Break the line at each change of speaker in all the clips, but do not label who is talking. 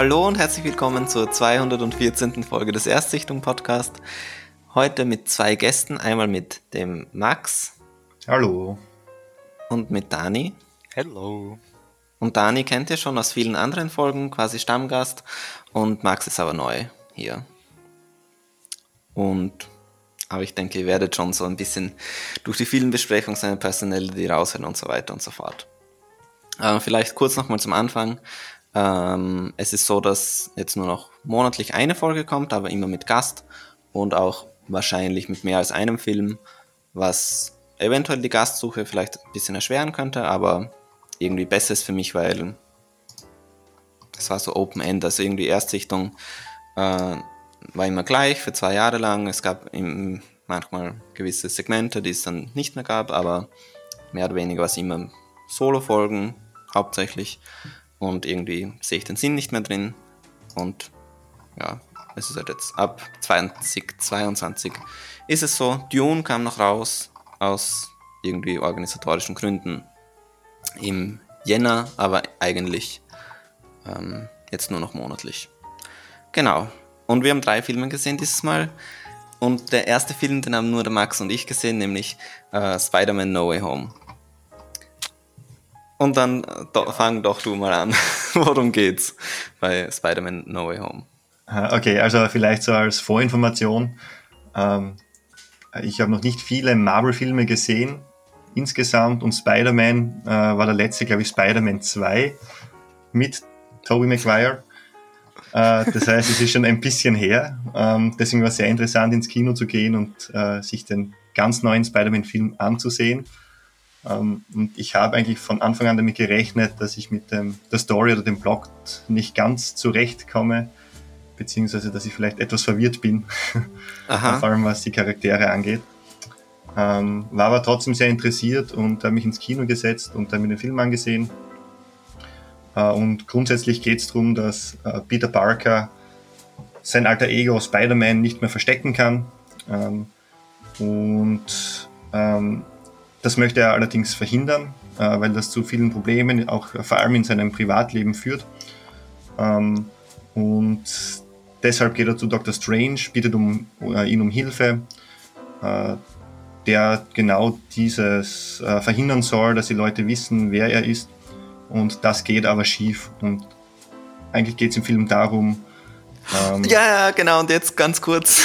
Hallo und herzlich willkommen zur 214. Folge des Erstsichtung Podcast. Heute mit zwei Gästen, einmal mit dem Max.
Hallo.
Und mit Dani.
Hello.
Und Dani kennt ihr schon aus vielen anderen Folgen, quasi Stammgast. Und Max ist aber neu hier. Und aber ich denke, ihr werdet schon so ein bisschen durch die vielen Besprechungen seine Personality raushören und so weiter und so fort. Äh, vielleicht kurz nochmal zum Anfang. Ähm, es ist so, dass jetzt nur noch monatlich eine Folge kommt, aber immer mit Gast und auch wahrscheinlich mit mehr als einem Film, was eventuell die Gastsuche vielleicht ein bisschen erschweren könnte, aber irgendwie besser ist für mich, weil es war so Open End, also irgendwie Erstsichtung äh, war immer gleich für zwei Jahre lang. Es gab manchmal gewisse Segmente, die es dann nicht mehr gab, aber mehr oder weniger war es immer Solo-Folgen hauptsächlich und irgendwie sehe ich den Sinn nicht mehr drin und ja, es ist halt jetzt ab 2022 ist es so. Dune kam noch raus aus irgendwie organisatorischen Gründen im Jänner, aber eigentlich ähm, jetzt nur noch monatlich. Genau. Und wir haben drei Filme gesehen dieses Mal. Und der erste Film, den haben nur der Max und ich gesehen, nämlich äh, Spider-Man No Way Home. Und dann äh, do, fang doch du mal an. Worum geht's bei Spider-Man No Way Home?
Okay, also vielleicht so als Vorinformation. Ähm, ich habe noch nicht viele Marvel-Filme gesehen insgesamt und Spider-Man äh, war der letzte, glaube ich, Spider-Man 2 mit Tobey Maguire. Äh, das heißt, es ist schon ein bisschen her. Ähm, deswegen war es sehr interessant, ins Kino zu gehen und äh, sich den ganz neuen Spider-Man-Film anzusehen. Ähm, und ich habe eigentlich von Anfang an damit gerechnet, dass ich mit dem, der Story oder dem Plot nicht ganz zurechtkomme, beziehungsweise dass ich vielleicht etwas verwirrt bin, vor allem was die Charaktere angeht. Ähm, war aber trotzdem sehr interessiert und habe mich ins Kino gesetzt und dann mir den Film angesehen äh, und grundsätzlich geht es darum, dass äh, Peter Parker sein alter Ego Spider-Man nicht mehr verstecken kann. Ähm, und ähm, das möchte er allerdings verhindern, äh, weil das zu vielen Problemen, auch vor allem in seinem Privatleben führt. Ähm, und deshalb geht er zu Dr. Strange, bittet um, ihn um Hilfe, der genau dieses verhindern soll, dass die Leute wissen, wer er ist und das geht aber schief. Und eigentlich geht es im Film darum.
Ähm ja, ja, genau. Und jetzt ganz kurz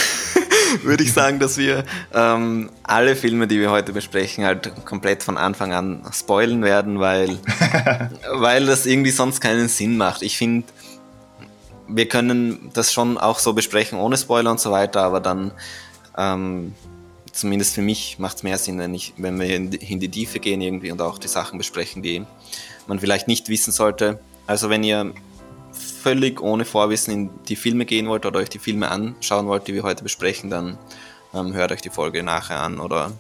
würde ich sagen, dass wir ähm, alle Filme, die wir heute besprechen, halt komplett von Anfang an spoilen werden, weil, weil das irgendwie sonst keinen Sinn macht. Ich finde, wir können das schon auch so besprechen ohne Spoiler und so weiter, aber dann ähm, zumindest für mich macht es mehr Sinn, wenn, ich, wenn wir in die, in die Tiefe gehen irgendwie und auch die Sachen besprechen, die man vielleicht nicht wissen sollte. Also wenn ihr völlig ohne Vorwissen in die Filme gehen wollt oder euch die Filme anschauen wollt, die wir heute besprechen, dann ähm, hört euch die Folge nachher an oder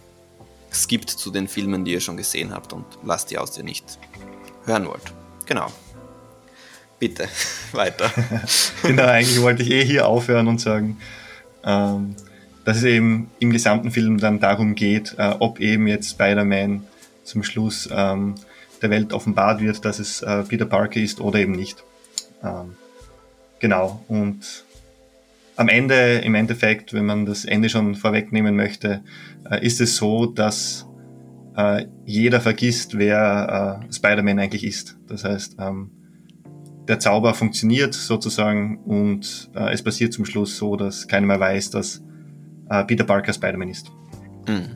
skippt zu den Filmen, die ihr schon gesehen habt und lasst die aus, die ihr nicht hören wollt. Genau. Bitte, weiter.
genau, eigentlich wollte ich eh hier aufhören und sagen, ähm, dass es eben im gesamten Film dann darum geht, äh, ob eben jetzt Spider-Man zum Schluss ähm, der Welt offenbart wird, dass es äh, Peter Parker ist oder eben nicht. Ähm, genau. Und am Ende, im Endeffekt, wenn man das Ende schon vorwegnehmen möchte, äh, ist es so, dass äh, jeder vergisst, wer äh, Spider-Man eigentlich ist. Das heißt, ähm, der Zauber funktioniert sozusagen und äh, es passiert zum Schluss so, dass keiner mehr weiß, dass äh, Peter Parker Spider-Man ist. Mhm.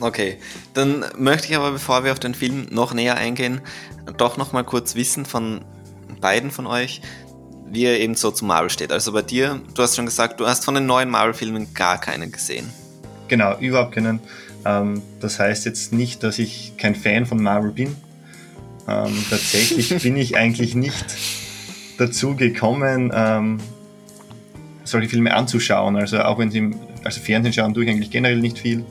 Okay, dann möchte ich aber, bevor wir auf den Film noch näher eingehen, doch noch mal kurz wissen von beiden von euch, wie er eben so zu Marvel steht. Also bei dir, du hast schon gesagt, du hast von den neuen Marvel-Filmen gar keinen gesehen.
Genau, überhaupt keinen. Ähm, das heißt jetzt nicht, dass ich kein Fan von Marvel bin. Ähm, tatsächlich bin ich eigentlich nicht dazu gekommen, ähm, solche Filme anzuschauen. Also auch wenn sie im also Fernsehen schauen, tue ich eigentlich generell nicht viel.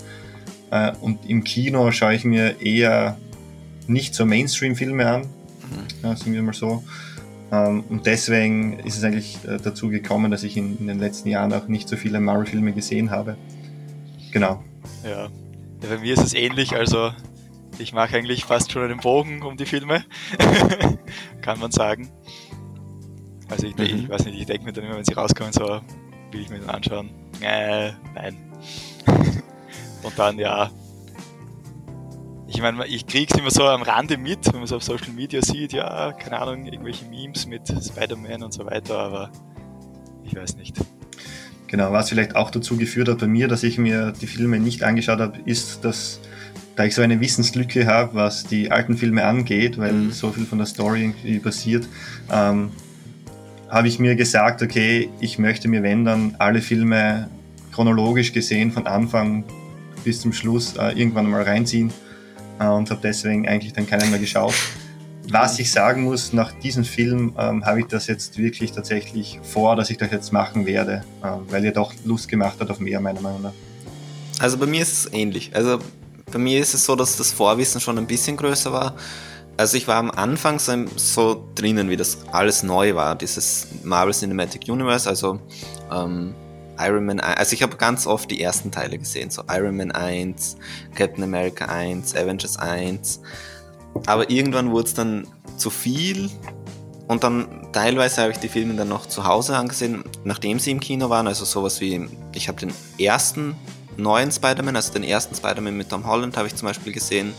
Äh, und im Kino schaue ich mir eher nicht so Mainstream-Filme an, mhm. ja, sagen wir mal so. Ähm, und deswegen ist es eigentlich äh, dazu gekommen, dass ich in, in, den letzten Jahren auch nicht so viele Marvel-Filme gesehen habe. Genau.
Ja. ja, bei mir ist es ähnlich. Also ich mache eigentlich fast schon einen Bogen um die Filme, kann man sagen. Also ich, mhm. ich weiß nicht, ich denke mir dann immer, wenn sie rauskommen, so will ich mir dann anschauen. Äh, nein. Und dann ja. Ich meine, ich krieg's immer so am Rande mit, wenn man es auf Social Media sieht, ja, keine Ahnung, irgendwelche Memes mit Spider-Man und so weiter, aber ich weiß nicht.
Genau, was vielleicht auch dazu geführt hat bei mir, dass ich mir die Filme nicht angeschaut habe, ist, dass da ich so eine Wissenslücke habe, was die alten Filme angeht, weil mhm. so viel von der Story irgendwie passiert, ähm, habe ich mir gesagt, okay, ich möchte mir, wenn dann, alle Filme chronologisch gesehen von Anfang bis zum Schluss äh, irgendwann mal reinziehen und habe deswegen eigentlich dann keinen mehr geschaut. Was ich sagen muss, nach diesem Film ähm, habe ich das jetzt wirklich tatsächlich vor, dass ich das jetzt machen werde, äh, weil er doch Lust gemacht hat auf mehr, meiner Meinung nach.
Also bei mir ist es ähnlich. Also bei mir ist es so, dass das Vorwissen schon ein bisschen größer war. Also ich war am Anfang so, so drinnen, wie das alles neu war, dieses Marvel Cinematic Universe, also ähm, Iron Man 1, also ich habe ganz oft die ersten Teile gesehen, so Iron Man 1, Captain America 1, Avengers 1. Aber irgendwann wurde es dann zu viel und dann teilweise habe ich die Filme dann noch zu Hause angesehen, nachdem sie im Kino waren. Also sowas wie, ich habe den ersten neuen Spider-Man, also den ersten Spider-Man mit Tom Holland habe ich zum Beispiel gesehen.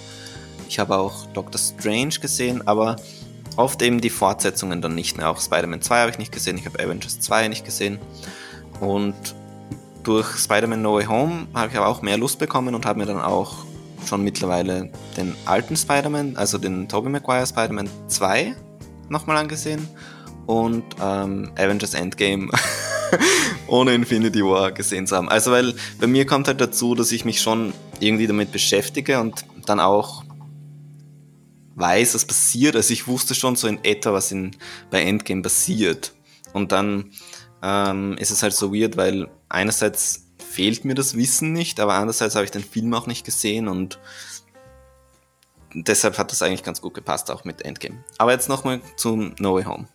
Ich habe auch Doctor Strange gesehen, aber oft eben die Fortsetzungen dann nicht mehr. Auch Spider-Man 2 habe ich nicht gesehen, ich habe Avengers 2 nicht gesehen. Und durch Spider-Man No Way Home habe ich aber auch mehr Lust bekommen und habe mir dann auch schon mittlerweile den alten Spider-Man, also den Tobey Maguire Spider-Man 2 nochmal angesehen und ähm, Avengers Endgame ohne Infinity War gesehen zu haben. Also weil bei mir kommt halt dazu, dass ich mich schon irgendwie damit beschäftige und dann auch weiß, was passiert. Also ich wusste schon so in etwa, was in, bei Endgame passiert. Und dann ähm, ist es halt so weird, weil einerseits fehlt mir das Wissen nicht, aber andererseits habe ich den Film auch nicht gesehen und deshalb hat das eigentlich ganz gut gepasst, auch mit Endgame. Aber jetzt nochmal zum No Way Home.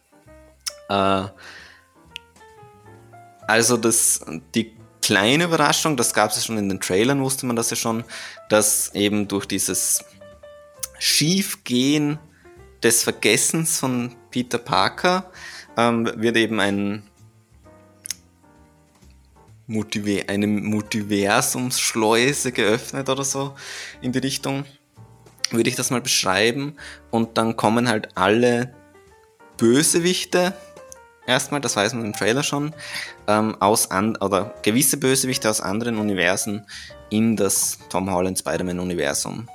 Äh, also das, die kleine Überraschung, das gab es schon in den Trailern, wusste man das ja schon, dass eben durch dieses Schiefgehen des Vergessens von Peter Parker ähm, wird eben ein Multiver eine Multiversumsschleuse geöffnet oder so in die Richtung, würde ich das mal beschreiben. Und dann kommen halt alle Bösewichte erstmal, das weiß man im Trailer schon, ähm, aus an oder gewisse Bösewichte aus anderen Universen in das Tom Holland Spider-Man-Universum.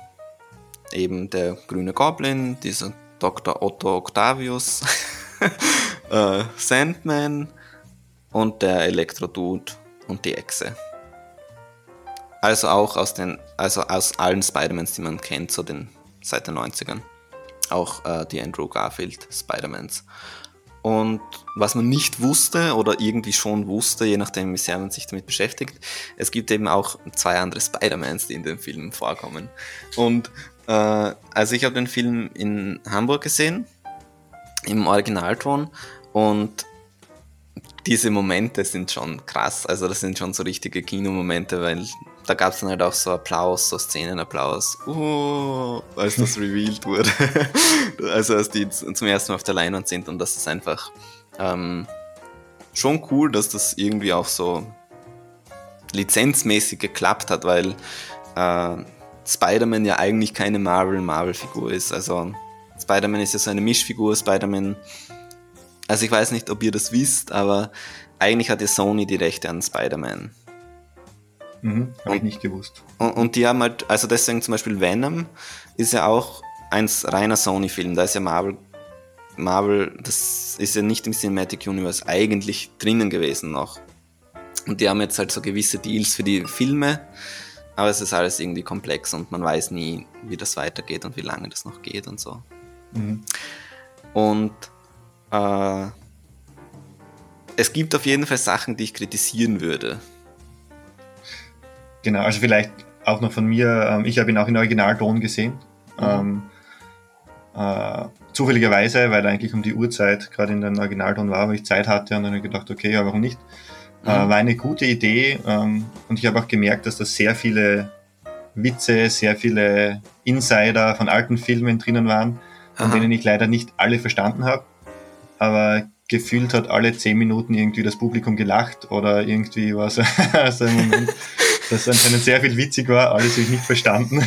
Eben der grüne Goblin, dieser Dr. Otto Octavius, äh, Sandman und der Elektro-Dude und die Echse. Also auch aus den, also aus allen Spider-Mans, die man kennt, so den seit den 90ern. Auch äh, die Andrew Garfield Spider-Mans. Und was man nicht wusste oder irgendwie schon wusste, je nachdem, wie sehr man sich damit beschäftigt, es gibt eben auch zwei andere Spider-Mans, die in dem Film vorkommen. Und äh, also ich habe den Film in Hamburg gesehen, im Originalton, und diese Momente sind schon krass. Also das sind schon so richtige Kinomomente, weil da gab es dann halt auch so Applaus, so Szenenapplaus, uh, als das revealed wurde. also als die zum ersten Mal auf der Leinwand sind und das ist einfach ähm, schon cool, dass das irgendwie auch so lizenzmäßig geklappt hat, weil äh, Spider-Man ja eigentlich keine Marvel-Marvel-Figur ist. Also Spider-Man ist ja so eine Mischfigur, Spider-Man also ich weiß nicht, ob ihr das wisst, aber eigentlich hat ja Sony die Rechte an Spider-Man.
Mhm, habe ich nicht gewusst.
Und, und, die haben halt, also deswegen zum Beispiel Venom ist ja auch ein reiner Sony-Film. Da ist ja Marvel, Marvel, das ist ja nicht im Cinematic Universe eigentlich drinnen gewesen noch. Und die haben jetzt halt so gewisse Deals für die Filme, aber es ist alles irgendwie komplex und man weiß nie, wie das weitergeht und wie lange das noch geht und so. Mhm. Und äh, es gibt auf jeden Fall Sachen, die ich kritisieren würde.
Genau, also vielleicht auch noch von mir, ähm, ich habe ihn auch in Originalton gesehen. Mhm. Ähm, äh, zufälligerweise, weil er eigentlich um die Uhrzeit gerade in den Originalton war, wo ich Zeit hatte und dann habe ich gedacht, okay, ja, warum nicht? Äh, mhm. Äh, war eine gute Idee ähm, und ich habe auch gemerkt, dass da sehr viele Witze, sehr viele Insider von alten Filmen drinnen waren, von Aha. denen ich leider nicht alle verstanden habe aber gefühlt hat alle zehn Minuten irgendwie das Publikum gelacht oder irgendwie war so, so ein Moment, das anscheinend sehr viel witzig war, alles habe ich nicht verstanden.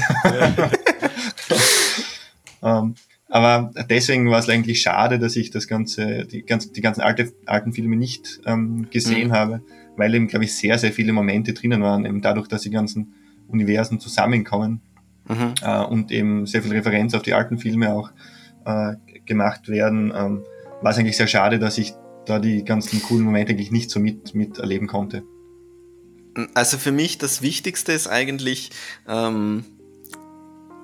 ähm, aber deswegen war es eigentlich schade, dass ich das ganze, die, ganz, die ganzen alte, alten Filme nicht ähm, gesehen mhm. habe, weil eben, glaube ich, sehr, sehr viele Momente drinnen waren, eben dadurch, dass die ganzen Universen zusammenkommen mhm. äh, und eben sehr viel Referenz auf die alten Filme auch äh, gemacht werden, ähm, war es eigentlich sehr schade, dass ich da die ganzen coolen Momente eigentlich nicht so mit, miterleben konnte.
Also für mich das Wichtigste ist eigentlich, ähm,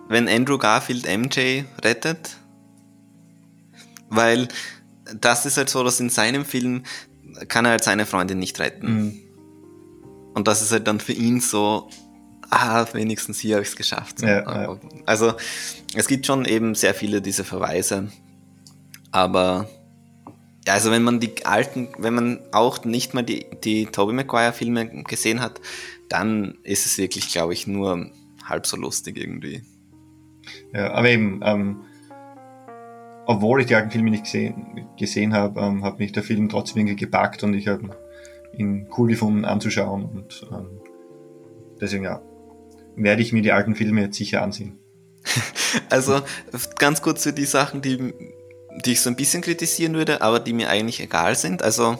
wenn Andrew Garfield MJ rettet, weil das ist halt so, dass in seinem Film kann er halt seine Freundin nicht retten. Mhm. Und das ist halt dann für ihn so, ah, wenigstens hier habe ich es geschafft. Ja, ja. Also es gibt schon eben sehr viele diese Verweise, aber also wenn man die alten, wenn man auch nicht mal die, die Tobey Maguire Filme gesehen hat, dann ist es wirklich, glaube ich, nur halb so lustig irgendwie.
Ja, aber eben, ähm, obwohl ich die alten Filme nicht gesehen, gesehen habe, ähm, hat mich der Film trotzdem irgendwie gepackt und ich habe ihn cool gefunden anzuschauen und ähm, deswegen ja, werde ich mir die alten Filme jetzt sicher ansehen.
Also ganz kurz für die Sachen, die die ich so ein bisschen kritisieren würde, aber die mir eigentlich egal sind. Also,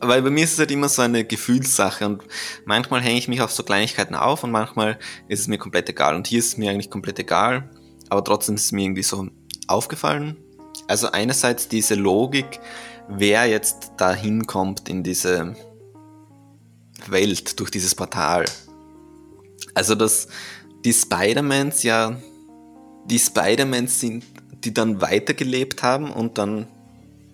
weil bei mir ist es halt immer so eine Gefühlssache und manchmal hänge ich mich auf so Kleinigkeiten auf und manchmal ist es mir komplett egal. Und hier ist es mir eigentlich komplett egal, aber trotzdem ist es mir irgendwie so aufgefallen. Also einerseits diese Logik, wer jetzt da hinkommt in diese Welt durch dieses Portal. Also dass die Spider-Mans ja, die Spider-Mans sind die dann weitergelebt haben und dann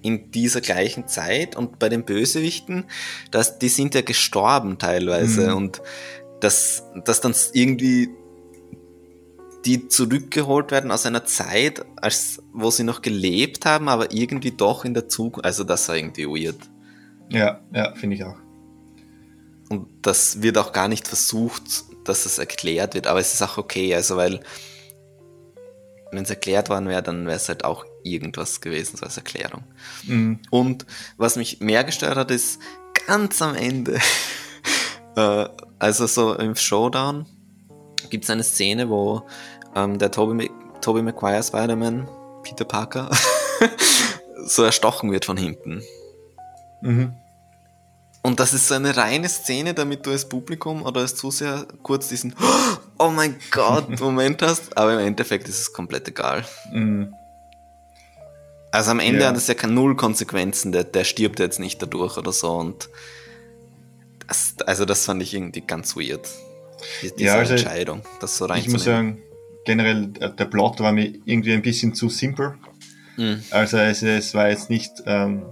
in dieser gleichen Zeit und bei den Bösewichten, dass die sind ja gestorben teilweise mhm. und dass, dass dann irgendwie die zurückgeholt werden aus einer Zeit, als wo sie noch gelebt haben, aber irgendwie doch in der Zukunft. Also das war irgendwie weird.
Ja, ja, finde ich auch.
Und das wird auch gar nicht versucht, dass es erklärt wird, aber es ist auch okay, also weil wenn es erklärt worden wäre, dann wäre es halt auch irgendwas gewesen, so als Erklärung. Mhm. Und was mich mehr gestört hat, ist ganz am Ende, äh, also so im Showdown, gibt es eine Szene, wo ähm, der Tobey, Tobey Maguire Spider-Man, Peter Parker, so erstochen wird von hinten. Mhm. Und das ist so eine reine Szene, damit du als Publikum oder als Zuseher kurz diesen Oh mein Gott Moment hast, aber im Endeffekt ist es komplett egal. Mhm. Also am Ende ja. hat es ja keine Null Konsequenzen, der, der stirbt jetzt nicht dadurch oder so und das, also das fand ich irgendwie ganz weird. Diese ja, also Entscheidung, das so
reinzunehmen. Ich muss sagen, generell äh, der Plot war mir irgendwie ein bisschen zu simpel. Mhm. Also es, es war jetzt nicht ähm,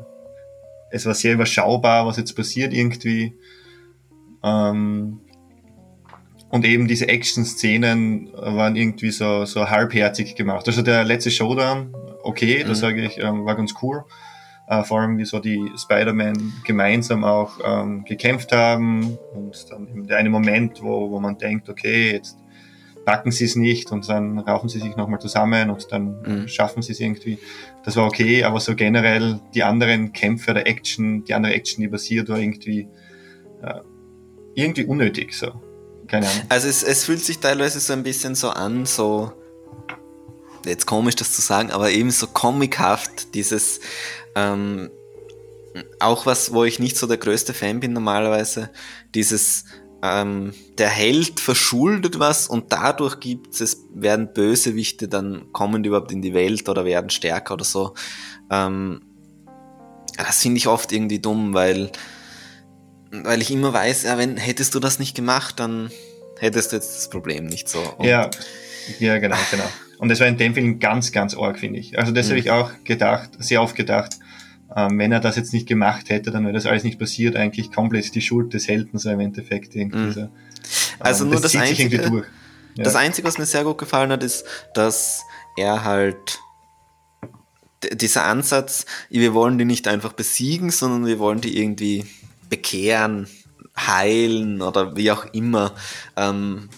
es war sehr überschaubar, was jetzt passiert irgendwie. Ähm, und eben diese Action-Szenen waren irgendwie so, so halbherzig gemacht. Also der letzte Showdown, okay, mhm. das sage ich, ähm, war ganz cool. Äh, vor allem wie so die Spider-Man gemeinsam auch ähm, gekämpft haben und dann eben der eine Moment, wo, wo man denkt, okay, jetzt packen sie es nicht und dann raufen sie sich nochmal zusammen und dann mhm. schaffen sie es irgendwie. Das war okay, aber so generell die anderen Kämpfe der Action, die andere Action, die passiert, war irgendwie, äh, irgendwie unnötig, so. Keine Ahnung.
Also es, es fühlt sich teilweise so ein bisschen so an, so, jetzt komisch das zu sagen, aber eben so comichaft, dieses, ähm, auch was, wo ich nicht so der größte Fan bin normalerweise, dieses, ähm, der Held verschuldet was und dadurch gibt es, werden Bösewichte dann kommen überhaupt in die Welt oder werden stärker oder so. Ähm, das finde ich oft irgendwie dumm, weil, weil ich immer weiß, ja, wenn hättest du das nicht gemacht, dann hättest du jetzt das Problem nicht so.
Und ja, ja, genau, genau. Und das war in dem Film ganz, ganz arg, finde ich. Also das mhm. habe ich auch gedacht, sehr oft gedacht ähm, wenn er das jetzt nicht gemacht hätte, dann wäre das alles nicht passiert, eigentlich komplett die Schuld des Helden so im Endeffekt. Mhm. So.
Also ähm, nur das, das Einzige, ja. das Einzige, was mir sehr gut gefallen hat, ist, dass er halt dieser Ansatz, wir wollen die nicht einfach besiegen, sondern wir wollen die irgendwie bekehren, heilen oder wie auch immer. Ähm,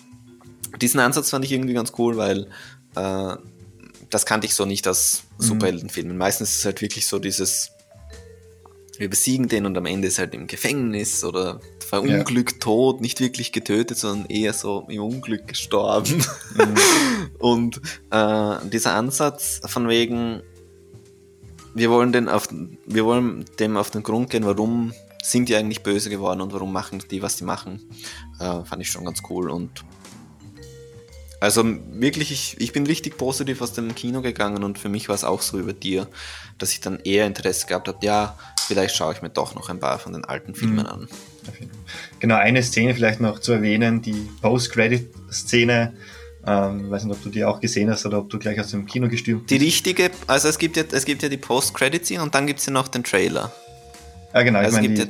diesen Ansatz fand ich irgendwie ganz cool, weil äh, das kannte ich so nicht aus Superheldenfilmen. Meistens ist es halt wirklich so dieses, wir besiegen den und am Ende ist halt im Gefängnis oder verunglückt, tot, nicht wirklich getötet, sondern eher so im Unglück gestorben. und äh, dieser Ansatz von wegen, wir wollen, den auf, wir wollen dem auf den Grund gehen, warum sind die eigentlich böse geworden und warum machen die, was die machen, äh, fand ich schon ganz cool und also wirklich, ich, ich bin richtig positiv aus dem Kino gegangen und für mich war es auch so über dir, dass ich dann eher Interesse gehabt habe, ja, vielleicht schaue ich mir doch noch ein paar von den alten Filmen mhm. an.
Genau, eine Szene vielleicht noch zu erwähnen, die Post-Credit-Szene, ähm, weiß nicht, ob du die auch gesehen hast oder ob du gleich aus dem Kino gestürmt
bist. Die richtige, also es gibt ja, es gibt ja die Post-Credit-Szene und dann gibt es ja noch den Trailer.
Ja, genau, also ich meine, ja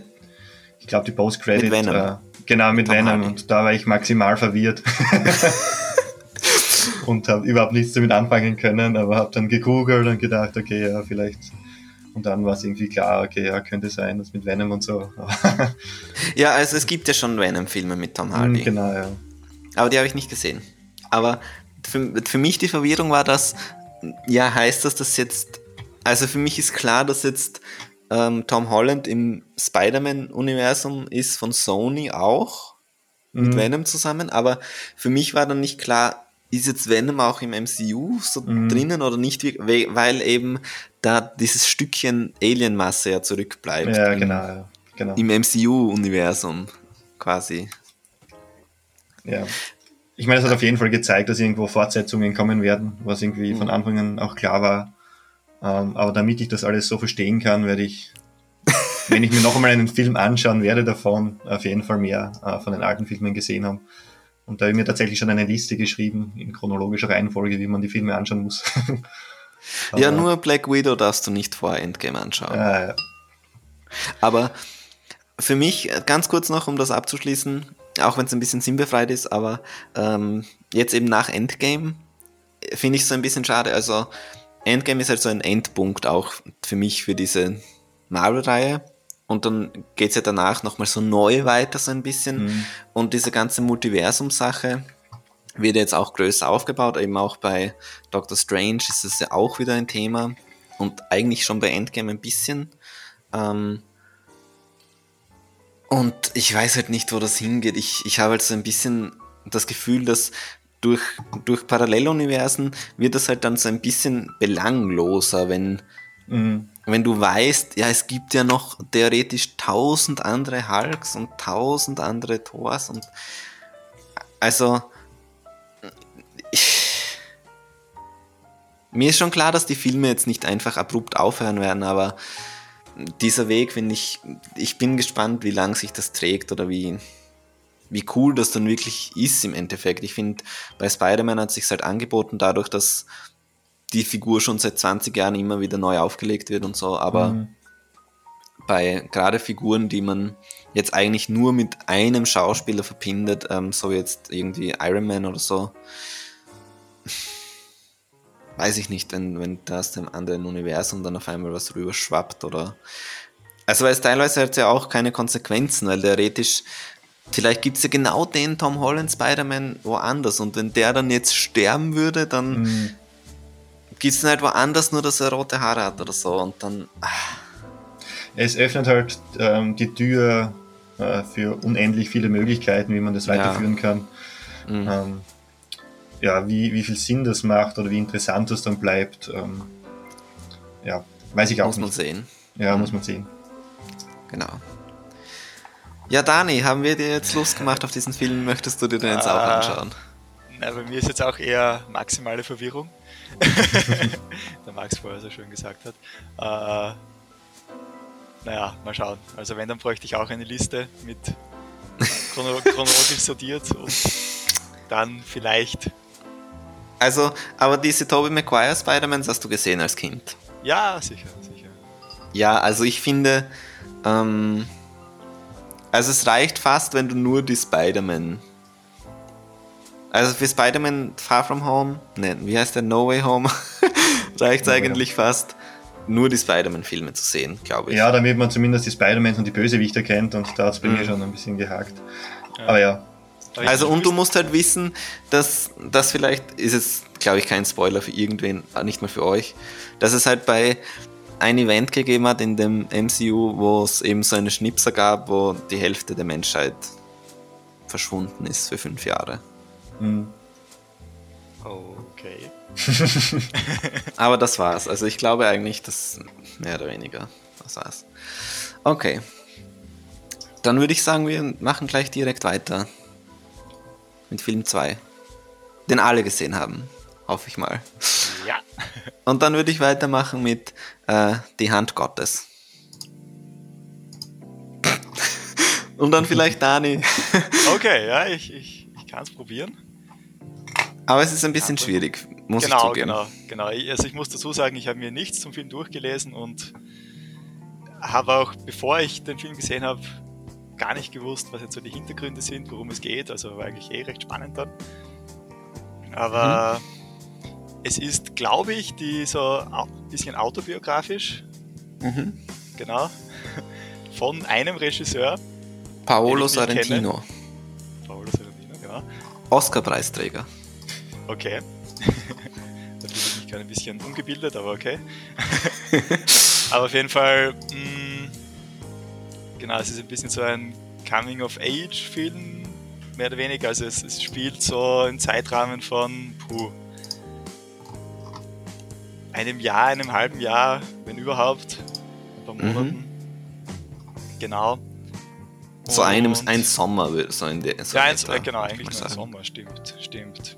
ich glaube, die Post-Credit.
Mit Venom. Äh,
genau, mit Tom Venom. Hardy. Und da war ich maximal verwirrt. und habe überhaupt nichts damit anfangen können, aber habe dann gegoogelt und gedacht, okay, ja, vielleicht. Und dann war es irgendwie klar, okay, ja, könnte sein, das mit Venom und so.
ja, also es gibt ja schon Venom-Filme mit Tom Hardy.
Mm, genau, ja.
Aber die habe ich nicht gesehen. Aber für, für mich die Verwirrung war, dass, ja, heißt das, dass jetzt, also für mich ist klar, dass jetzt ähm, Tom Holland im Spider-Man-Universum ist von Sony auch mit mhm. Venom zusammen, aber für mich war dann nicht klar, ist jetzt Venom auch im MCU so mhm. drinnen oder nicht, weil eben da dieses Stückchen Alienmasse ja zurückbleibt.
Ja, genau, ja, genau.
Im MCU-Universum quasi.
Ja. Ich meine, es hat auf jeden Fall gezeigt, dass irgendwo Fortsetzungen kommen werden, was irgendwie mhm. von Anfang an auch klar war. Ähm, aber damit ich das alles so verstehen kann, werde ich, wenn ich mir noch einmal einen Film anschauen werde davon, auf jeden Fall mehr äh, von den alten Filmen gesehen haben. Und da habe ich mir tatsächlich schon eine Liste geschrieben, in chronologischer Reihenfolge, wie man die Filme anschauen muss.
ja, nur Black Widow darfst du nicht vor Endgame anschauen.
Ja, ja.
Aber für mich, ganz kurz noch, um das abzuschließen, auch wenn es ein bisschen sinnbefreit ist, aber ähm, jetzt eben nach Endgame finde ich es so ein bisschen schade. Also Endgame ist halt so ein Endpunkt auch für mich für diese Marvel-Reihe. Und dann geht es ja danach nochmal so neu weiter, so ein bisschen. Mhm. Und diese ganze Multiversum-Sache wird jetzt auch größer aufgebaut. Eben auch bei Doctor Strange ist es ja auch wieder ein Thema. Und eigentlich schon bei Endgame ein bisschen. Ähm und ich weiß halt nicht, wo das hingeht. Ich, ich habe halt so ein bisschen das Gefühl, dass durch, durch Paralleluniversen wird das halt dann so ein bisschen belangloser, wenn, mhm. wenn du weißt, ja, es gibt ja noch theoretisch tausend andere Hulks und tausend andere Thors und also mir ist schon klar, dass die Filme jetzt nicht einfach abrupt aufhören werden, aber dieser Weg, finde ich, ich bin gespannt, wie lang sich das trägt oder wie, wie cool das dann wirklich ist im Endeffekt. Ich finde, bei Spider-Man hat sich halt angeboten, dadurch, dass die Figur schon seit 20 Jahren immer wieder neu aufgelegt wird und so, aber mhm. bei gerade Figuren, die man jetzt eigentlich nur mit einem Schauspieler verbindet, ähm, so jetzt irgendwie Iron Man oder so, weiß ich nicht, wenn, wenn da aus dem anderen Universum dann auf einmal was rüber schwappt oder. Also, weil es teilweise hat ja auch keine Konsequenzen, weil theoretisch Vielleicht gibt es ja genau den Tom Holland Spider-Man woanders und wenn der dann jetzt sterben würde, dann mhm. gibt es halt woanders nur, dass er rote Haare hat oder so und dann. Ah.
Es öffnet halt ähm, die Tür äh, für unendlich viele Möglichkeiten, wie man das weiterführen ja. kann. Mhm. Ähm, ja, wie, wie viel Sinn das macht oder wie interessant das dann bleibt, ähm, ja, weiß ich auch
muss
nicht.
Muss man sehen.
Ja, mhm. muss man sehen.
Genau. Ja, Dani, haben wir dir jetzt Lust gemacht auf diesen Film? Möchtest du dir den jetzt auch ah. anschauen?
Na, bei mir ist jetzt auch eher maximale Verwirrung. Der Max vorher so schön gesagt hat. Äh, naja, mal schauen. Also wenn, dann bräuchte ich auch eine Liste mit chrono chronologisch sortiert und dann vielleicht.
Also, aber diese Tobey Maguire Spider-Mans hast du gesehen als Kind?
Ja, sicher, sicher.
Ja, also ich finde, ähm, also es reicht fast, wenn du nur die Spider-Man. Also für Spider-Man Far From Home, ne, wie heißt der No Way Home, reicht es no eigentlich fast, nur die Spider-Man-Filme zu sehen, glaube ich.
Ja, damit man zumindest die Spider-Mans und die Bösewichter kennt und da hat es bei mhm. mir schon ein bisschen gehakt. Ja. Aber ja.
Also und du musst halt wissen, dass das vielleicht ist es glaube ich, kein Spoiler für irgendwen, nicht mal für euch, dass es halt bei ein Event gegeben hat in dem MCU, wo es eben so eine Schnipser gab, wo die Hälfte der Menschheit verschwunden ist für fünf Jahre.
Mhm.
Okay.
Aber das war's. Also ich glaube eigentlich, dass mehr oder weniger das war's. Okay. Dann würde ich sagen, wir machen gleich direkt weiter mit Film 2. Den alle gesehen haben, hoffe ich mal.
Ja.
Und dann würde ich weitermachen mit äh, Die Hand Gottes. Und dann vielleicht Dani.
Okay, ja, ich, ich, ich kann es probieren.
Aber es ist ein bisschen schwierig, muss
genau,
ich zugeben.
genau, genau. Also ich muss dazu sagen, ich habe mir nichts zum Film durchgelesen und habe auch, bevor ich den Film gesehen habe, gar nicht gewusst, was jetzt so die Hintergründe sind, worum es geht. Also war eigentlich eh recht spannend dann. Aber es ist, glaube ich, die so ein bisschen autobiografisch,
Mhm.
genau, von einem Regisseur,
Paolo Sorrentino,
Paolo Sorrentino, genau.
Oscar-Preisträger.
Okay. da bin ich gerade ein bisschen ungebildet, aber okay. aber auf jeden Fall, mh, genau, es ist ein bisschen so ein Coming-of-Age-Film, mehr oder weniger. Also es, es spielt so im Zeitrahmen von puh, einem Jahr, einem halben Jahr, wenn überhaupt, ein paar
Mhm.
Monaten. Genau.
So einem, ein Sommer, so in der. So
ja,
in
ein, äh, genau, eigentlich
ich
nur
sagen.
Sommer, stimmt, stimmt.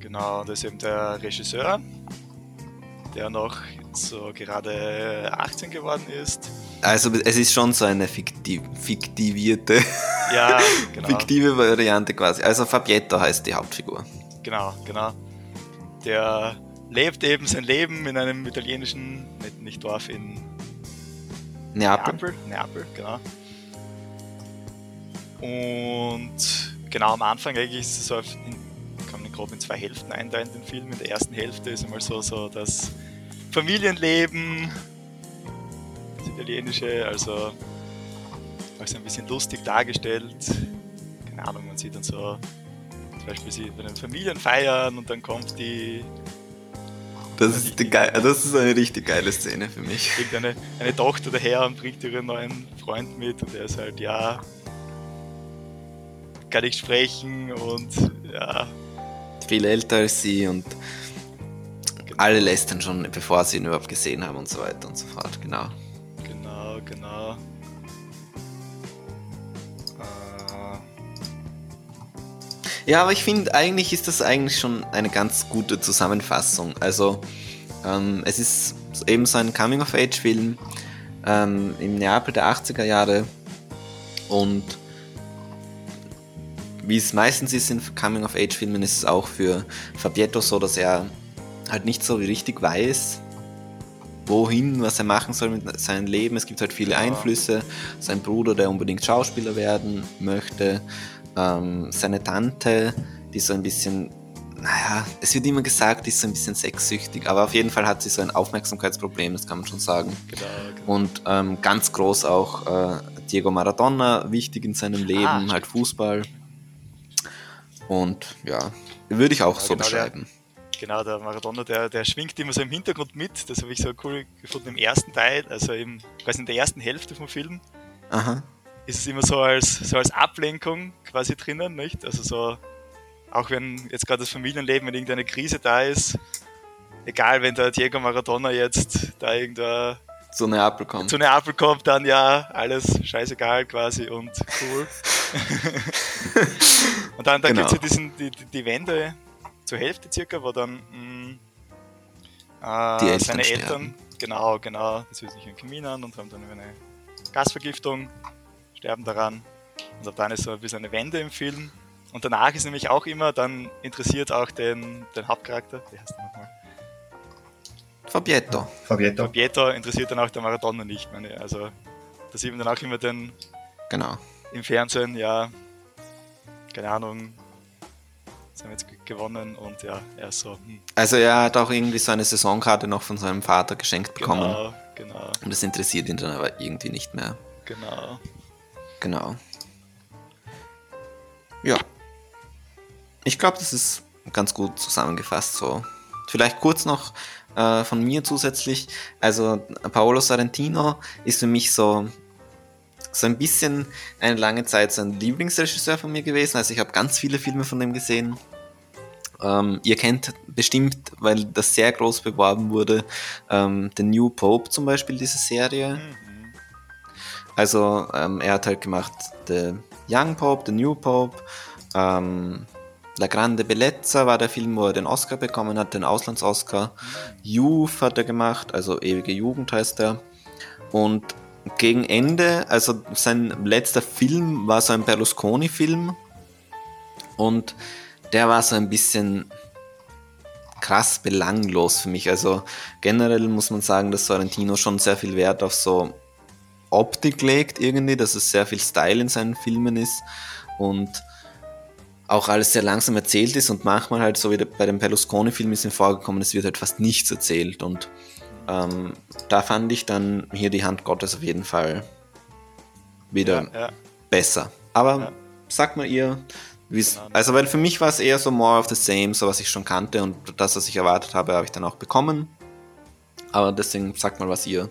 Genau, das ist eben der Regisseur, der noch so gerade 18 geworden ist.
Also es ist schon so eine fiktiv, fiktivierte,
Ja, genau,
fiktive Variante quasi. Also Fabietto heißt die Hauptfigur.
genau, genau. Der lebt eben sein Leben in einem italienischen, nicht, nicht Dorf, in
Neapel.
Neapel, Neapel, genau. Und genau am Anfang eigentlich ist es so, in, kann man grob in zwei Hälften einteilen, den Film. In der ersten Hälfte ist einmal so, so das Familienleben, italienische, also auch so ein bisschen lustig dargestellt. Keine Ahnung, man sieht dann so, zum Beispiel sie bei den Familien feiern und dann kommt die
Das ist, die geil, das ist eine richtig geile Szene für mich.
bringt eine, eine Tochter daher und bringt ihren neuen Freund mit und er ist halt, ja, kann nicht sprechen und ja,
Viel älter als sie und alle lästern schon, bevor sie ihn überhaupt gesehen haben und so weiter und so fort. Genau.
genau,
Ja, aber ich finde, eigentlich ist das eigentlich schon eine ganz gute Zusammenfassung. Also, ähm, es ist eben so ein Coming-of-Age-Film ähm, im Neapel der 80er Jahre und wie es meistens ist in Coming-of-Age-Filmen, ist es auch für Fabietto so, dass er halt nicht so richtig weiß, wohin, was er machen soll mit seinem Leben. Es gibt halt viele. Einflüsse. Sein Bruder, der unbedingt Schauspieler werden möchte. Ähm, seine Tante, die so ein bisschen, naja, es wird immer gesagt, die ist so ein bisschen sexsüchtig, aber auf jeden Fall hat sie so ein Aufmerksamkeitsproblem, das kann man schon sagen.
genau, genau.
Und ähm, ganz groß auch äh, Diego Maradona, wichtig in seinem Leben,
Ah,
halt Fußball. Und ja, würde ich auch
Ja,
so
genau, der-
beschreiben.
Genau, der Maradona, der, der schwingt immer so im Hintergrund mit. Das habe ich so cool gefunden im ersten Teil, also im, quasi in der ersten Hälfte vom Film.
Aha.
Ist es immer so als, so als Ablenkung quasi drinnen, nicht? Also so, auch wenn jetzt gerade das Familienleben, wenn irgendeine Krise da ist, egal, wenn der Diego Maradona jetzt da irgendein
Zu Neapel kommt.
zu Neapel kommt, dann ja, alles scheißegal quasi und cool. und dann, dann
Genau.
gibt es ja diesen, die, die, Wende zur Hälfte circa, wo dann mh, äh,
Die Eltern
seine
sterben.
Eltern, genau, genau, die sich einen Kamin an und haben dann eine Gasvergiftung, sterben daran. Und ab dann ist so ein bisschen eine Wende im Film. Und danach ist nämlich auch immer, dann interessiert auch den, den Hauptcharakter, wie heißt der nochmal?
Fabietto.
Fabietto.
Pietro interessiert dann auch der Maradona nicht. Meine. Also da sieht man dann auch immer den
Genau.
im Fernsehen, ja, keine Ahnung, sie haben jetzt ge- gewonnen und ja, er ist so, hm,
Also er hat auch irgendwie so eine Saisonkarte noch von seinem Vater geschenkt bekommen.
genau, genau,
Und das interessiert ihn dann aber irgendwie nicht mehr.
genau.
Genau. Ja. Ich glaube, das ist ganz gut zusammengefasst. So. Vielleicht kurz noch äh, von mir zusätzlich. Also Paolo Sorrentino ist für mich so so ein bisschen eine lange Zeit so ein Lieblingsregisseur von mir gewesen. Also ich habe ganz viele Filme von dem gesehen. Ähm, ihr kennt bestimmt, weil das sehr groß beworben wurde, ähm, The New Pope zum Beispiel, diese Serie. Mhm. Also ähm, er hat halt gemacht The Young Pope, The New Pope, ähm, La Grande Bellezza war der Film, wo er den Oscar bekommen hat, den Auslands-Oscar. Youth hat er gemacht, also Ewige Jugend heißt er. Und gegen Ende, also sein letzter Film war so ein Berlusconi-Film und der war so ein bisschen krass belanglos für mich. Also generell muss man sagen, dass Sorrentino schon sehr viel Wert auf so Optik legt irgendwie, dass es sehr viel Style in seinen Filmen ist und auch alles sehr langsam erzählt ist und manchmal halt so wie bei dem Berlusconi-Film ist mir vorgekommen, es wird halt fast nichts erzählt und ähm, da fand ich dann hier die Hand Gottes auf jeden Fall wieder ja, ja. besser. Aber ja. sag mal ihr, Genau. Also, weil für mich war es eher so more of the same, so was ich schon kannte und das, was ich erwartet habe, habe ich dann auch bekommen. Aber deswegen sagt mal, was ihr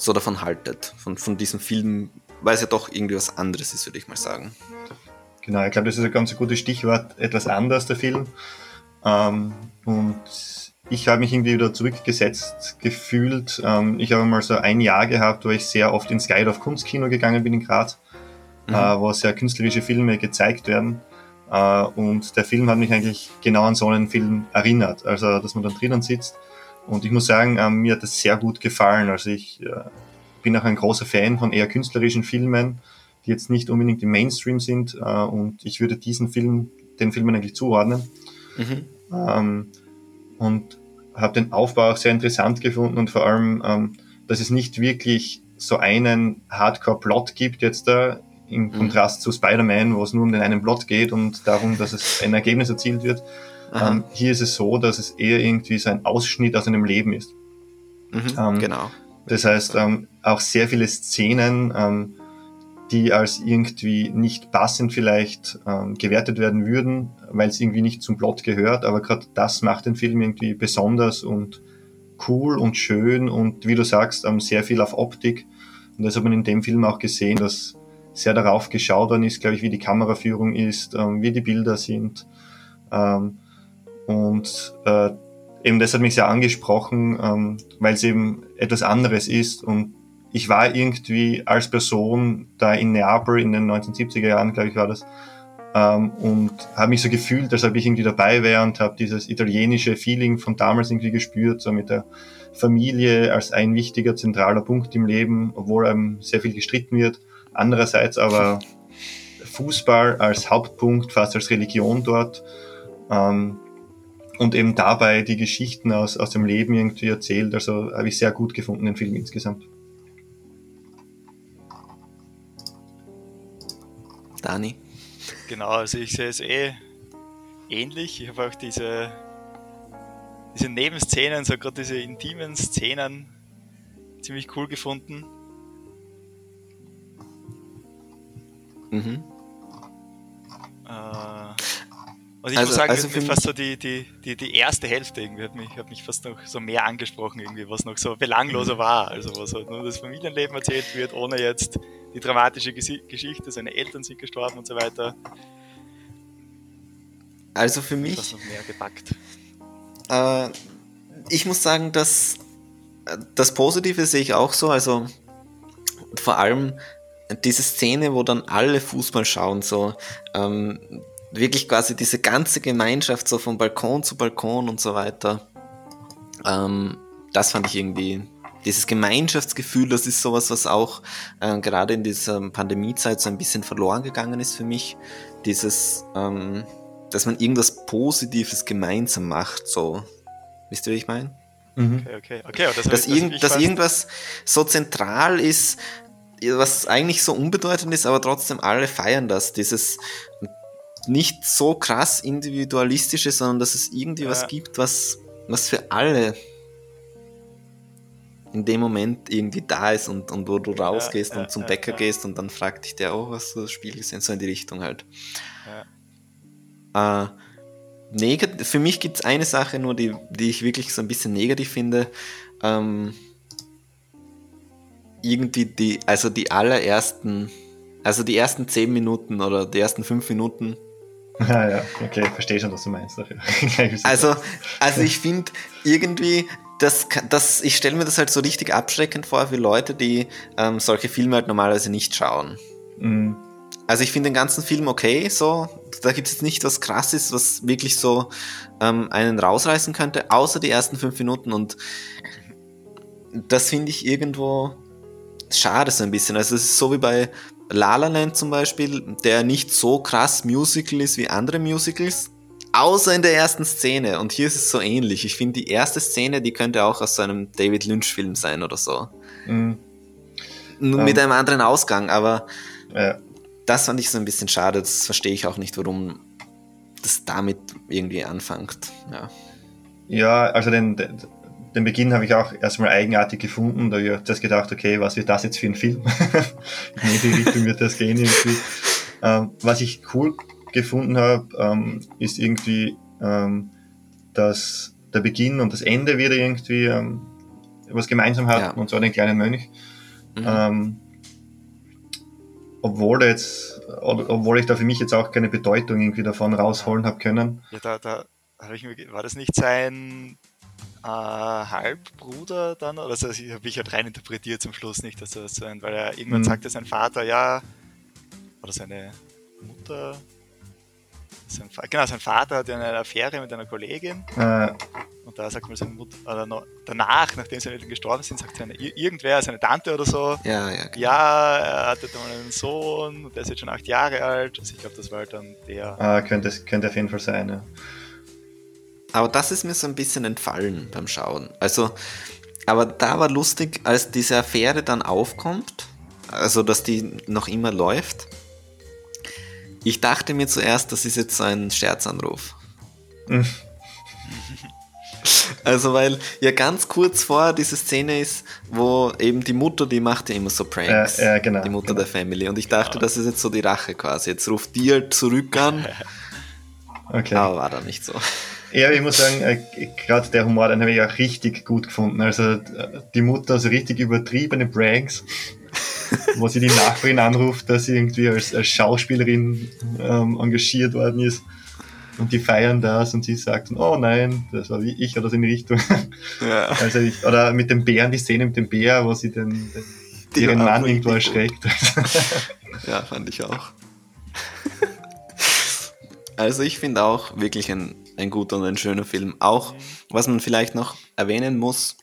so davon haltet, von, von diesem Film, weil es ja doch irgendwie was anderes ist, würde ich mal sagen.
Genau, ich glaube, das ist ein ganz gutes Stichwort, etwas anders, der Film. Ähm, und ich habe mich irgendwie wieder zurückgesetzt gefühlt. Ähm, ich habe mal so ein Jahr gehabt, wo ich sehr oft ins Guide auf Kunstkino gegangen bin in Graz mhm. äh, wo sehr künstlerische Filme gezeigt werden. Äh, und der Film hat mich eigentlich genau an so einen Film erinnert. Also, dass man dann drinnen sitzt. Und ich muss sagen, äh, mir hat das sehr gut gefallen. Also ich äh, bin auch ein großer Fan von eher künstlerischen Filmen, die jetzt nicht unbedingt im Mainstream sind. Äh, und ich würde diesen Film, den Filmen eigentlich zuordnen. Mhm. Ähm, und habe den Aufbau auch sehr interessant gefunden und vor allem, ähm, dass es nicht wirklich so einen Hardcore-Plot gibt jetzt da im mhm. Kontrast zu Spider-Man, wo es nur um den einen Plot geht und darum, dass es ein Ergebnis erzielt wird. Ähm, hier ist es so, dass es eher irgendwie so ein Ausschnitt aus einem Leben ist.
Mhm, ähm, genau.
Das heißt, ähm, auch sehr viele Szenen, ähm, die als irgendwie nicht passend vielleicht ähm, gewertet werden würden, weil es irgendwie nicht zum Plot gehört, aber gerade das macht den Film irgendwie besonders und cool und schön und wie du sagst, ähm, sehr viel auf Optik. Und das hat man in dem Film auch gesehen, dass sehr darauf geschaut worden ist, glaube ich, wie die Kameraführung ist, ähm, wie die Bilder sind. Ähm, und äh, eben das hat mich sehr angesprochen, ähm, weil es eben etwas anderes ist. Und ich war irgendwie als Person da in Neapel in den 1970er Jahren, glaube ich, war das, ähm, und habe mich so gefühlt, als ob ich irgendwie dabei wäre und habe dieses italienische Feeling von damals irgendwie gespürt, so mit der Familie als ein wichtiger zentraler Punkt im Leben, obwohl einem sehr viel gestritten wird. Andererseits aber Fußball als Hauptpunkt, fast als Religion dort. Ähm, und eben dabei die Geschichten aus, aus dem Leben irgendwie erzählt. Also habe ich sehr gut gefunden, den Film insgesamt.
Dani?
Genau, also ich sehe es eh ähnlich. Ich habe auch diese, diese Nebenszenen, so gerade diese intimen Szenen ziemlich cool gefunden. Mhm. Äh, und ich also, muss sagen, also mir fast so die, die, die, die erste Hälfte irgendwie hat mich, hat mich fast noch so mehr angesprochen, irgendwie, was noch so belangloser mhm. war. Also was halt nur das Familienleben erzählt wird, ohne jetzt die dramatische Geschichte, seine Eltern sind gestorben und so weiter.
Also für mich.
Das noch mehr gepackt.
Äh, ich muss sagen, dass das Positive sehe ich auch so. Also vor allem diese Szene, wo dann alle Fußball schauen, so ähm, wirklich quasi diese ganze Gemeinschaft so von Balkon zu Balkon und so weiter. Ähm, das fand ich irgendwie, dieses Gemeinschaftsgefühl, das ist sowas, was auch äh, gerade in dieser Pandemiezeit so ein bisschen verloren gegangen ist für mich. Dieses, ähm, dass man irgendwas Positives gemeinsam macht, so. Wisst ihr, wie ich meine?
Mhm. Okay, okay, okay. Das
dass, irg dass irgendwas so zentral ist, was eigentlich so unbedeutend ist, aber trotzdem alle feiern das. Dieses nicht so krass individualistische, sondern dass es irgendwie ja. was gibt, was, was für alle in dem Moment irgendwie da ist und, und wo du rausgehst ja, und zum Bäcker gehst und dann fragt dich der, oh, was du das Spiel gesehen, so in die Richtung halt. Äh, negativ, für mich gibt es eine Sache nur, die, die ich wirklich so ein bisschen negativ finde. Ähm, irgendwie die, also die allerersten, also die ersten zehn Minuten oder die ersten fünf Minuten.
Ah ja, okay, verstehe schon, was du meinst.
also, also ich finde irgendwie, das, das, ich stelle mir das halt so richtig abschreckend vor für Leute, die ähm, solche Filme halt normalerweise nicht schauen. Mhm. Also ich finde den ganzen Film okay, so. Da gibt es jetzt nicht was krasses, was wirklich so ähm, einen rausreißen könnte, außer die ersten fünf Minuten. Und das finde ich irgendwo schade so ein bisschen. Also es ist so wie bei La La Land zum Beispiel, der nicht so krass Musical ist wie andere Musicals, außer in der ersten Szene. Und hier ist es so ähnlich. Ich finde, die erste Szene, die könnte auch aus so einem David Lynch-Film sein oder so. Mhm. Nur mit um, einem anderen Ausgang, aber ja das fand ich so ein bisschen schade. Das verstehe ich auch nicht, warum das damit irgendwie anfängt. Ja,
ja also den, den Beginn habe ich auch erstmal eigenartig gefunden. Da habe ich das gedacht, okay, was wird das jetzt für ein Film? In welche Richtung wird das gehen irgendwie? Ähm, was ich cool gefunden habe, ähm, ist irgendwie, ähm, dass der Beginn und das Ende wieder irgendwie ähm, was gemeinsam hatten, ja. und zwar den kleinen Mönch. Mhm. Ähm, obwohl jetzt, obwohl ich da für mich jetzt auch keine Bedeutung irgendwie davon rausholen habe können.
Ja, da, da habe ich mir, war das nicht sein äh, Halbbruder dann? Oder also, das habe ich halt rein interpretiert zum Schluss nicht, dass das so ein, weil er irgendwann mhm. sagte sein Vater, ja, oder seine Mutter, sein, genau, sein Vater hatte eine Affäre mit einer Kollegin. Äh, und da sagt man seine Mutter, oder danach, nachdem seine Eltern gestorben sind, sagt seine, irgendwer, seine Tante oder so,
ja, ja, genau.
ja er hatte mal einen Sohn und der ist jetzt schon acht Jahre alt. Also ich glaube, das war halt dann der.
Ah, könnte, könnte auf jeden Fall sein, ja.
Aber das ist mir so ein bisschen entfallen beim Schauen. Also, aber da war lustig, als diese Affäre dann aufkommt, also dass die noch immer läuft. Ich dachte mir zuerst, das ist jetzt so ein Scherzanruf. Mhm. Also weil ja ganz kurz vor diese Szene ist, wo eben die Mutter, die macht ja immer so Pranks.
Ja, ja genau.
Die Mutter
genau.
der Family. Und ich dachte, ja. das ist jetzt so die Rache quasi. Jetzt ruft die halt zurück an. Okay. Aber war da nicht so.
Ja, ich muss sagen, äh, gerade der Humor, den habe ich auch richtig gut gefunden. Also äh, die Mutter, also richtig übertriebene Pranks, wo sie die Nachbarin anruft, dass sie irgendwie als, als Schauspielerin ähm, engagiert worden ist und die feiern das und sie sagt, oh nein, das war wie ich oder so in die Richtung. Ja. Also ich, oder mit dem Bären, die Szene mit dem Bär, wo sie den, den ihren Mann irgendwo erschreckt.
ja, fand ich auch. Also ich finde auch wirklich ein, ein guter und ein schöner Film. Auch, was man vielleicht noch erwähnen muss,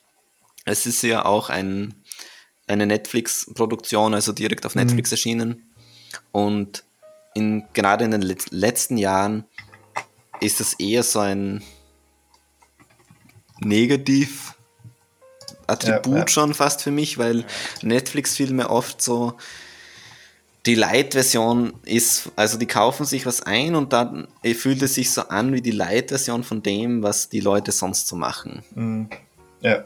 es ist ja auch ein, eine Netflix-Produktion, also direkt auf mhm. Netflix mhm. erschienen. Und in, gerade in den letzten Jahren ist das eher so ein negativ Attribut ja, ja. schon fast für mich, weil Netflix-Filme oft so die Light-Version ist, also die kaufen sich was ein und dann fühlt es sich so an wie die Light-Version von dem, was die Leute sonst so machen.
Mhm. Ja.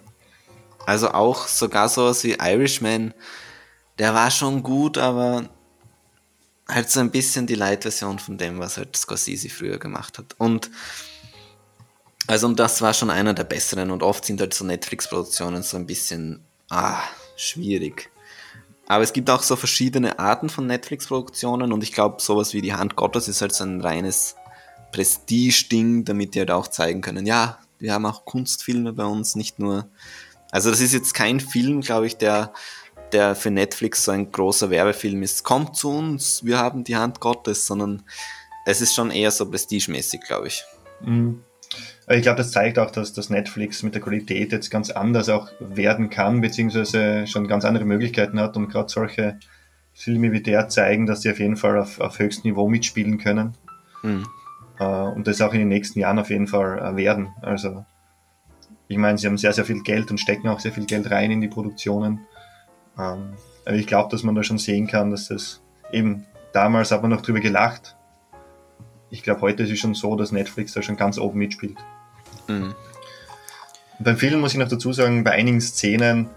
Also auch sogar sowas wie Irishman, der war schon gut, aber halt so ein bisschen die Light-Version von dem, was halt Scorsese früher gemacht hat. Und also und das war schon einer der besseren und oft sind halt so Netflix-Produktionen so ein bisschen ah, schwierig. Aber es gibt auch so verschiedene Arten von Netflix-Produktionen und ich glaube, sowas wie die Hand Gottes ist halt so ein reines Prestige-Ding, damit die halt auch zeigen können, ja, wir haben auch Kunstfilme bei uns, nicht nur. Also das ist jetzt kein Film, glaube ich, der der für Netflix so ein großer Werbefilm ist, kommt zu uns, wir haben die Hand Gottes, sondern es ist schon eher so prestigemäßig, glaube ich.
Mhm. Ich glaube, das zeigt auch, dass das Netflix mit der Qualität jetzt ganz anders auch werden kann, beziehungsweise schon ganz andere Möglichkeiten hat und gerade solche Filme wie der zeigen, dass sie auf jeden Fall auf, auf höchstem Niveau mitspielen können. Mhm. Und das auch in den nächsten Jahren auf jeden Fall äh, werden. Also, ich meine, sie haben sehr, sehr viel Geld und stecken auch sehr viel Geld rein in die Produktionen. Ähm, aber ich glaube, dass man da schon sehen kann, dass das eben damals hat man noch drüber gelacht. Ich glaube, heute ist es schon so, dass Netflix da schon ganz oben mitspielt. Mhm. beim Film muss ich noch dazu sagen, bei einigen Szenen,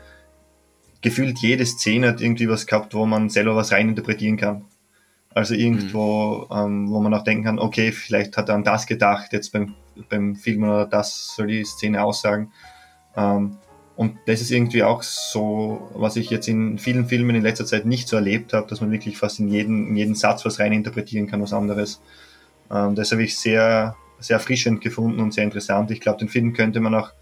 gefühlt jede Szene hat irgendwie was gehabt, wo man selber was reininterpretieren kann. Also irgendwo, mhm. ähm, wo man auch denken kann, okay, vielleicht hat er an das gedacht, jetzt beim, beim Filmen oder das soll die Szene aussagen. Ähm, und das ist irgendwie auch so, was ich jetzt in vielen Filmen in letzter Zeit nicht so erlebt habe, dass man wirklich fast in jeden, in jeden Satz was rein interpretieren kann, was anderes. Ähm, das habe ich sehr, sehr erfrischend gefunden und sehr interessant. Ich glaube, den Film könnte man auch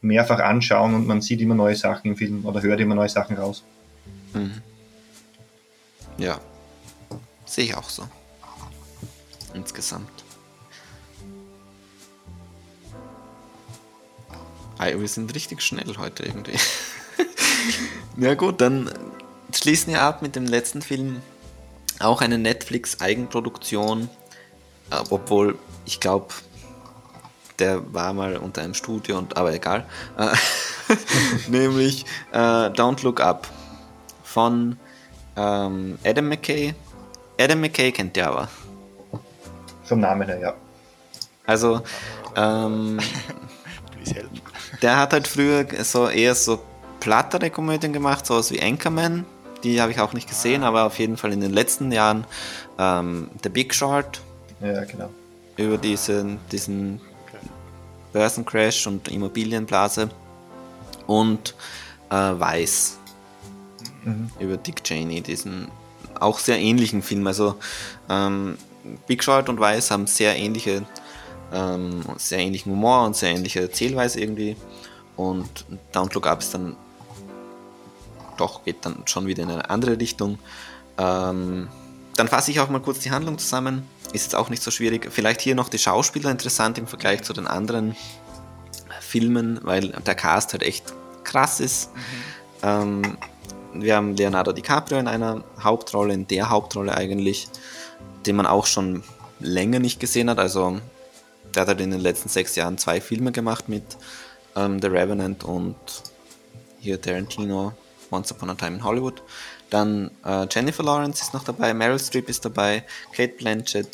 mehrfach anschauen und man sieht immer neue Sachen im Film oder hört immer neue Sachen raus. Mhm.
Ja, sehe ich auch so. Insgesamt. Hey, wir sind richtig schnell heute irgendwie. ja gut, dann schließen wir ab mit dem letzten Film. Auch eine Netflix-Eigenproduktion. Äh, obwohl, ich glaube, der war mal unter einem Studio und aber egal. Äh, nämlich äh, Don't Look Up von ähm, Adam McKay. Adam McKay kennt ihr aber.
Vom Namen her, ja.
Also, ähm, der hat halt früher so eher so plattere Komödien gemacht, sowas wie Anchorman. Die habe ich auch nicht gesehen, ah. aber auf jeden Fall in den letzten Jahren ähm, The Big Short.
Ja, genau.
Über diesen, diesen okay. Börsencrash und Immobilienblase. Und äh, Weiß. Mhm. Über Dick Cheney, diesen auch sehr ähnlichen Film. Also ähm, Big Short und Weiß haben sehr ähnliche ähm, sehr ähnlichen Humor und sehr ähnliche Erzählweise irgendwie. Und Don't Look Up ist dann doch, geht dann schon wieder in eine andere Richtung. Ähm, dann fasse ich auch mal kurz die Handlung zusammen. Ist jetzt auch nicht so schwierig. Vielleicht hier noch die Schauspieler interessant im Vergleich zu den anderen Filmen, weil der Cast halt echt krass ist. Mhm. Ähm, wir haben Leonardo DiCaprio in einer Hauptrolle, in der Hauptrolle eigentlich, den man auch schon länger nicht gesehen hat. Also der hat halt in den letzten sechs Jahren zwei Filme gemacht mit ähm, The Revenant und hier Tarantino, Once Upon a Time in Hollywood. Dann äh, Jennifer Lawrence ist noch dabei, Meryl Streep ist dabei, Kate Blanchett,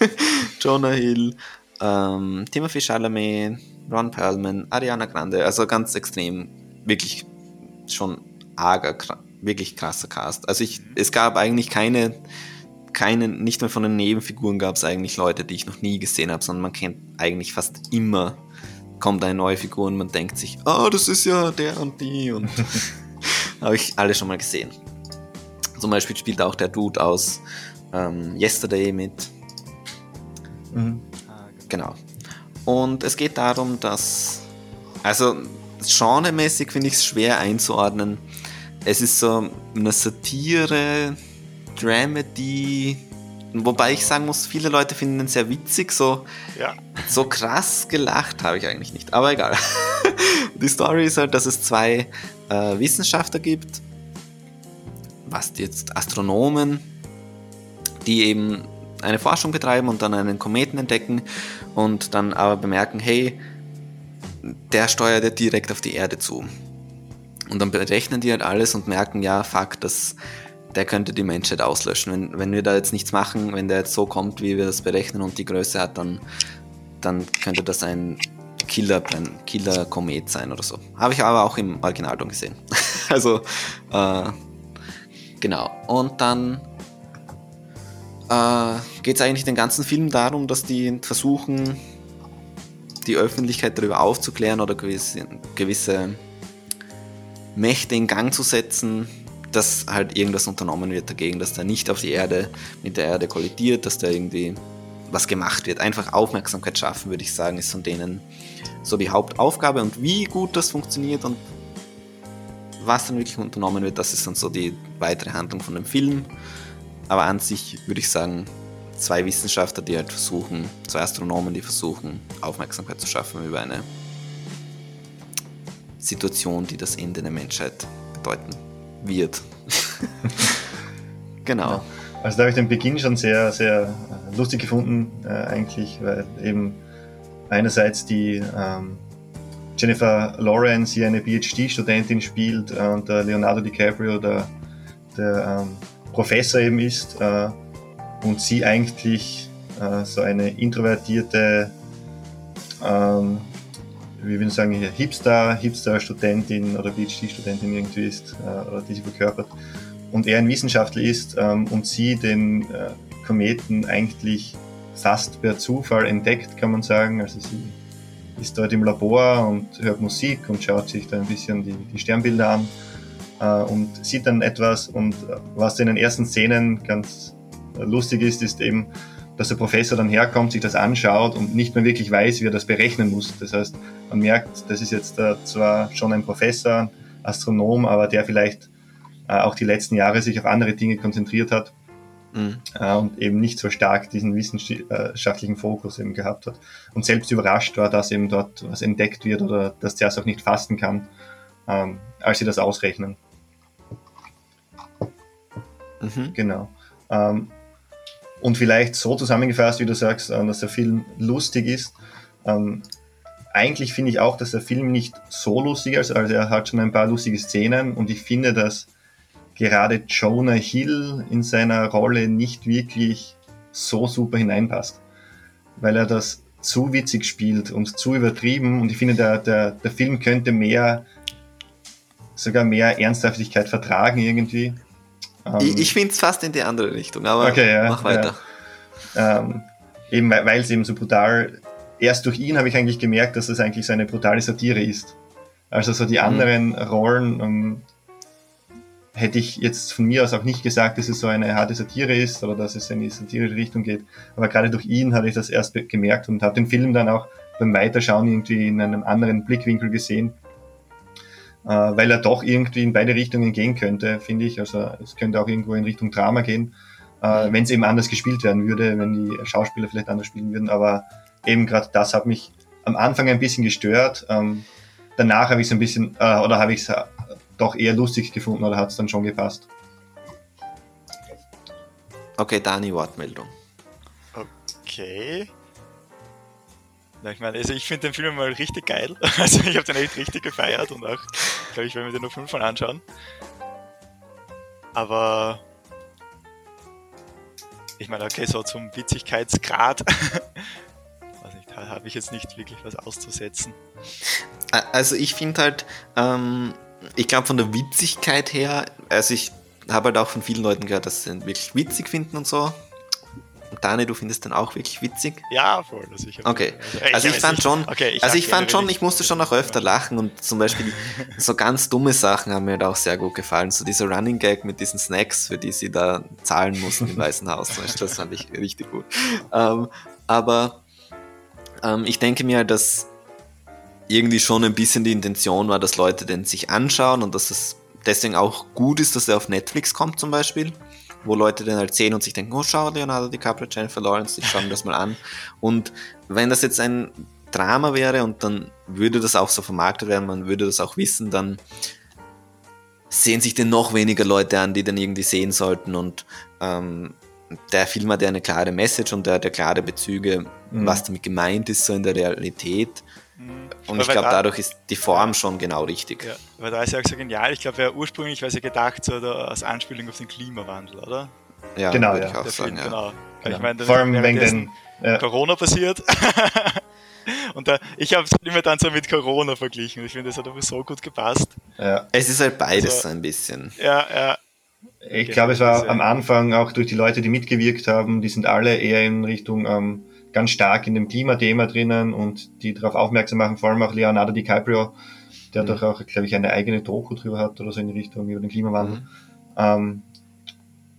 Jonah Hill, ähm, Timothy Chalamet, Ron Perlman, Ariana Grande, also ganz extrem, wirklich schon arger, wirklich krasser Cast. Also ich, es gab eigentlich keine keinen, nicht mehr von den Nebenfiguren gab es eigentlich Leute, die ich noch nie gesehen habe, sondern man kennt eigentlich fast immer, kommt eine neue Figur und man denkt sich, oh, das ist ja der und die und habe ich alle schon mal gesehen. Zum Beispiel spielt auch der Dude aus ähm, Yesterday mit. Mhm. Genau. Und es geht darum, dass, also genremäßig finde ich es schwer einzuordnen. Es ist so eine Satire, Dramedy. Wobei ich sagen muss, viele Leute finden ihn sehr witzig, so, ja. so krass gelacht habe ich eigentlich nicht. Aber egal. Die Story ist halt, dass es zwei äh, Wissenschaftler gibt, was jetzt Astronomen, die eben eine Forschung betreiben und dann einen Kometen entdecken und dann aber bemerken, hey, der steuert ja direkt auf die Erde zu. Und dann berechnen die halt alles und merken, ja, fuck, das der könnte die Menschheit auslöschen. Wenn, wenn wir da jetzt nichts machen, wenn der jetzt so kommt, wie wir das berechnen und die Größe hat, dann, dann könnte das ein Killer, Killer-Komet sein oder so. Habe ich aber auch im Originalton gesehen. also, äh, genau. Und dann äh, geht es eigentlich den ganzen Film darum, dass die versuchen, die Öffentlichkeit darüber aufzuklären oder gewisse, gewisse Mächte in Gang zu setzen, dass halt irgendwas unternommen wird dagegen, dass der nicht auf die Erde, mit der Erde kollidiert, dass da irgendwie was gemacht wird. Einfach Aufmerksamkeit schaffen, würde ich sagen, ist von denen so die Hauptaufgabe. Und wie gut das funktioniert und was dann wirklich unternommen wird, das ist dann so die weitere Handlung von dem Film. Aber an sich würde ich sagen, zwei Wissenschaftler, die halt versuchen, zwei Astronomen, die versuchen, Aufmerksamkeit zu schaffen über eine Situation, die das Ende der Menschheit bedeuten wird. genau.
Also da habe ich den Beginn schon sehr, sehr äh, lustig gefunden, äh, eigentlich, weil eben einerseits die ähm, Jennifer Lawrence hier eine PhD-Studentin spielt äh, und der Leonardo DiCaprio der, der ähm, Professor eben ist äh, und sie eigentlich äh, so eine introvertierte ähm, wie ich sagen, Hipster, Hipster-Studentin oder PhD-Studentin irgendwie ist, äh, oder die sie verkörpert. und er ein Wissenschaftler ist ähm, und sie den äh, Kometen eigentlich fast per Zufall entdeckt, kann man sagen. Also sie ist dort im Labor und hört Musik und schaut sich da ein bisschen die, die Sternbilder an äh, und sieht dann etwas. Und äh, was in den ersten Szenen ganz lustig ist, ist eben, dass der Professor dann herkommt, sich das anschaut und nicht mehr wirklich weiß, wie er das berechnen muss. Das heißt, man merkt, das ist jetzt äh, zwar schon ein Professor, Astronom, aber der vielleicht äh, auch die letzten Jahre sich auf andere Dinge konzentriert hat mhm. äh, und eben nicht so stark diesen wissenschaftlichen Fokus eben gehabt hat. Und selbst überrascht war, dass eben dort was entdeckt wird oder dass der es auch nicht fassen kann, ähm, als sie das ausrechnen. Mhm. Genau. Ähm, und vielleicht so zusammengefasst, wie du sagst, äh, dass der Film lustig ist. Ähm, eigentlich finde ich auch, dass der Film nicht so lustig ist, also er hat schon ein paar lustige Szenen und ich finde, dass gerade Jonah Hill in seiner Rolle nicht wirklich so super hineinpasst, weil er das zu witzig spielt und zu übertrieben und ich finde, der, der, der Film könnte mehr, sogar mehr Ernsthaftigkeit vertragen irgendwie.
Ähm, ich ich finde es fast in die andere Richtung, aber okay, ja, mach weiter.
Ja. Ähm, eben weil es eben so brutal erst durch ihn habe ich eigentlich gemerkt, dass es eigentlich so eine brutale Satire ist. Also so die mhm. anderen mhm. Rollen ähm, hätte ich jetzt von mir aus auch nicht gesagt, dass es so eine harte Satire ist oder dass es in die satirische Richtung geht. Aber gerade durch ihn habe ich das erst gemerkt und habe den Film dann auch beim Weiterschauen irgendwie in einem anderen Blickwinkel gesehen, weil er doch irgendwie in beide Richtungen gehen könnte, finde ich. Also es könnte auch irgendwo in Richtung Drama gehen, äh, mhm. wenn es eben anders gespielt werden würde, wenn die Schauspieler vielleicht anders spielen würden. Aber eben gerade das hat mich am Anfang ein bisschen gestört. Ähm, danach habe ich es ein bisschen, äh, oder habe ich es äh, doch eher lustig gefunden oder hat es dann schon gepasst.
Okay, Dani, Wortmeldung.
Okay. Na, ich meine, also ich finde den Film mal richtig geil. Also ich habe den echt richtig gefeiert und auch, glaube ich, werde mir den noch fünfmal anschauen. Aber ich meine, okay, so zum Witzigkeitsgrad da habe ich jetzt nicht wirklich was auszusetzen.
Also ich finde halt, ähm, ich glaube von der Witzigkeit her, also ich habe halt auch von vielen Leuten gehört, dass sie ihn wirklich witzig finden und so. Und Dani, du findest den auch wirklich witzig?
Ja, voll. Also ich
okay. Also, also ich, ich fand schon, okay, ich also ich fand schon, ich musste schon auch öfter lachen und zum Beispiel so ganz dumme Sachen haben mir halt auch sehr gut gefallen. So dieser Running Gag mit diesen Snacks, für die sie da zahlen mussten im Weißen Haus, zum Beispiel, das fand ich richtig gut. Ähm, aber ähm, ich denke mir, dass irgendwie schon ein bisschen die Intention war, dass Leute den sich anschauen und dass es deswegen auch gut ist, dass er auf Netflix kommt zum Beispiel, wo Leute den halt sehen und sich denken, oh schau, Leonardo DiCaprio, Jennifer Lawrence, ich schaue mir das mal an. Und wenn das jetzt ein Drama wäre und dann würde das auch so vermarktet werden, man würde das auch wissen, dann sehen sich den noch weniger Leute an, die den irgendwie sehen sollten und ähm, der Film hat ja eine klare Message und der hat ja klare Bezüge, mhm. was damit gemeint ist, so in der Realität. Und ich glaube, da, dadurch ist die Form schon genau richtig.
Ja, weil da ist ja auch so genial. Ich glaube, ja ursprünglich war es ja gedacht, so als Anspielung auf den Klimawandel, oder?
Ja, genau, würde ja. ich auch sagen.
Film, ja. Genau.
Ich meine, Vor allem wegen den
ja. Corona passiert. Und da, ich habe es immer dann so mit Corona verglichen. Ich finde, das hat aber so gut gepasst.
Ja. Es ist halt beides also, ein bisschen.
Ja, ja.
Ich glaube, es war am Anfang auch durch die Leute, die mitgewirkt haben, die sind alle eher in Richtung ähm, ganz stark in dem Klimathema drinnen und die darauf aufmerksam machen, vor allem auch Leonardo DiCaprio, der mhm. doch auch, glaube ich, eine eigene Doku drüber hat oder so in die Richtung über den Klimawandel. Mhm. Ähm,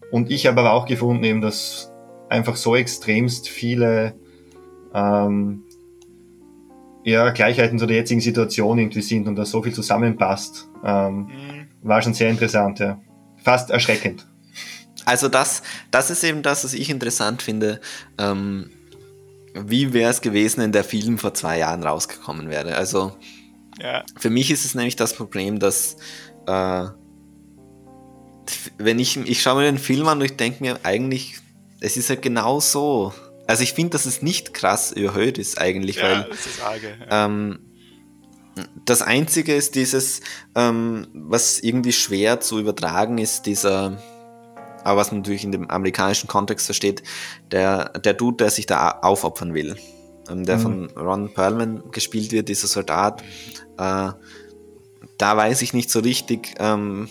und ich habe aber auch gefunden, eben, dass einfach so extremst viele ähm, ja, Gleichheiten zu der jetzigen Situation irgendwie sind und da so viel zusammenpasst. Ähm, mhm. War schon sehr interessant, ja fast erschreckend.
Also das, das ist eben das, was ich interessant finde. Ähm, wie wäre es gewesen, wenn der Film vor zwei Jahren rausgekommen wäre? Also ja. für mich ist es nämlich das Problem, dass äh, wenn ich, ich schaue mir den Film an und ich denke mir eigentlich, es ist ja genau so. Also ich finde, dass es nicht krass überhöht ist eigentlich, ja, weil das, ist arge, ja. ähm, das Einzige ist dieses, ähm, was irgendwie schwer zu übertragen ist, dieser, aber was man natürlich in dem amerikanischen Kontext versteht, der, der Dude, der sich da aufopfern will. Ähm, der mhm. von Ron Perlman gespielt wird, dieser Soldat. Äh, da weiß ich nicht so richtig, ähm,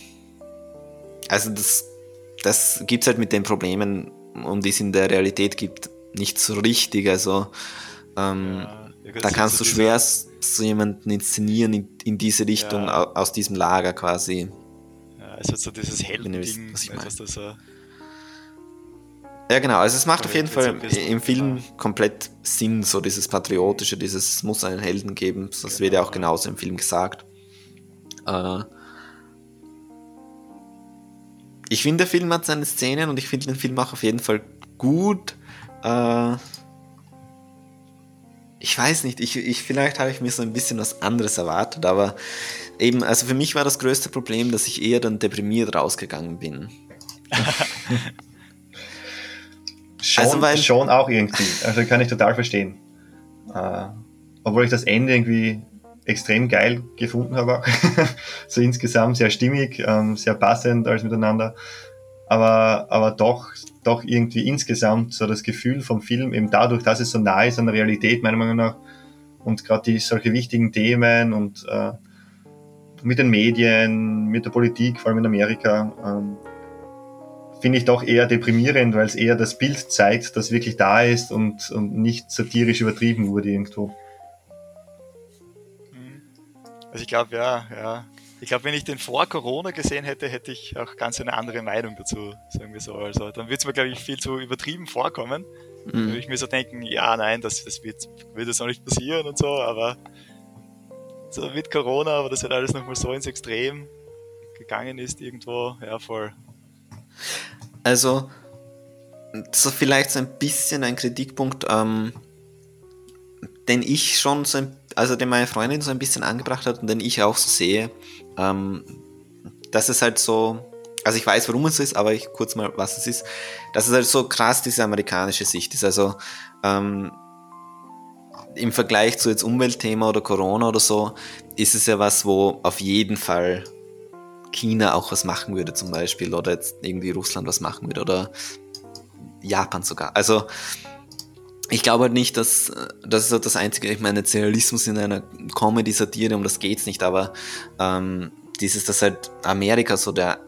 also das, das gibt es halt mit den Problemen, um die es in der Realität gibt, nicht so richtig. Also ähm, ja, da kannst du schwer so jemanden inszenieren in, in diese Richtung ja. aus diesem Lager quasi.
Es hat so dieses Heldending, was ich meine. Also so
ja, genau. Also es macht auf jeden Fall im Film komplett Sinn, so dieses Patriotische, dieses muss einen Helden geben. Das genau. wird ja auch genauso im Film gesagt. Äh, ich finde, der Film hat seine Szenen und ich finde den Film auch auf jeden Fall gut. Äh, ich weiß nicht, ich, ich, vielleicht habe ich mir so ein bisschen was anderes erwartet, aber eben, also für mich war das größte Problem, dass ich eher dann deprimiert rausgegangen bin.
Schon, also weil, schon auch irgendwie. Also kann ich total verstehen. Äh, obwohl ich das Ende irgendwie extrem geil gefunden habe. so insgesamt sehr stimmig, ähm, sehr passend alles miteinander. Aber, aber doch, doch irgendwie insgesamt so das Gefühl vom Film, eben dadurch, dass es so nah ist an der Realität, meiner Meinung nach, und gerade die solche wichtigen Themen und äh, mit den Medien, mit der Politik, vor allem in Amerika, ähm, finde ich doch eher deprimierend, weil es eher das Bild zeigt, das wirklich da ist und, und nicht satirisch übertrieben wurde irgendwo.
Mhm. Also ich glaube, ja, ja. Ich glaube, wenn ich den vor Corona gesehen hätte, hätte ich auch ganz eine andere Meinung dazu, sagen wir so. Also dann würde es mir, glaube ich, viel zu übertrieben vorkommen. Mhm. Würde ich mir so denken, ja, nein, das, das wird, wird jetzt auch nicht passieren und so, aber mit Corona, aber das hat alles nochmal so ins Extrem gegangen ist irgendwo, ja, voll.
Also, so vielleicht so ein bisschen ein Kritikpunkt, ähm, den ich schon so ein, also den meine Freundin so ein bisschen angebracht hat und den ich auch so sehe, ähm, dass es halt so, also ich weiß, warum es ist, aber ich kurz mal, was es ist, dass es halt so krass diese amerikanische Sicht ist. Also ähm, im Vergleich zu jetzt Umweltthema oder Corona oder so, ist es ja was, wo auf jeden Fall China auch was machen würde zum Beispiel oder jetzt irgendwie Russland was machen würde oder Japan sogar. Also ich glaube halt nicht, dass das ist das Einzige, ich meine, Nationalismus in einer Comedy-Satire, um das geht's nicht, aber ähm, dieses, dass halt Amerika so der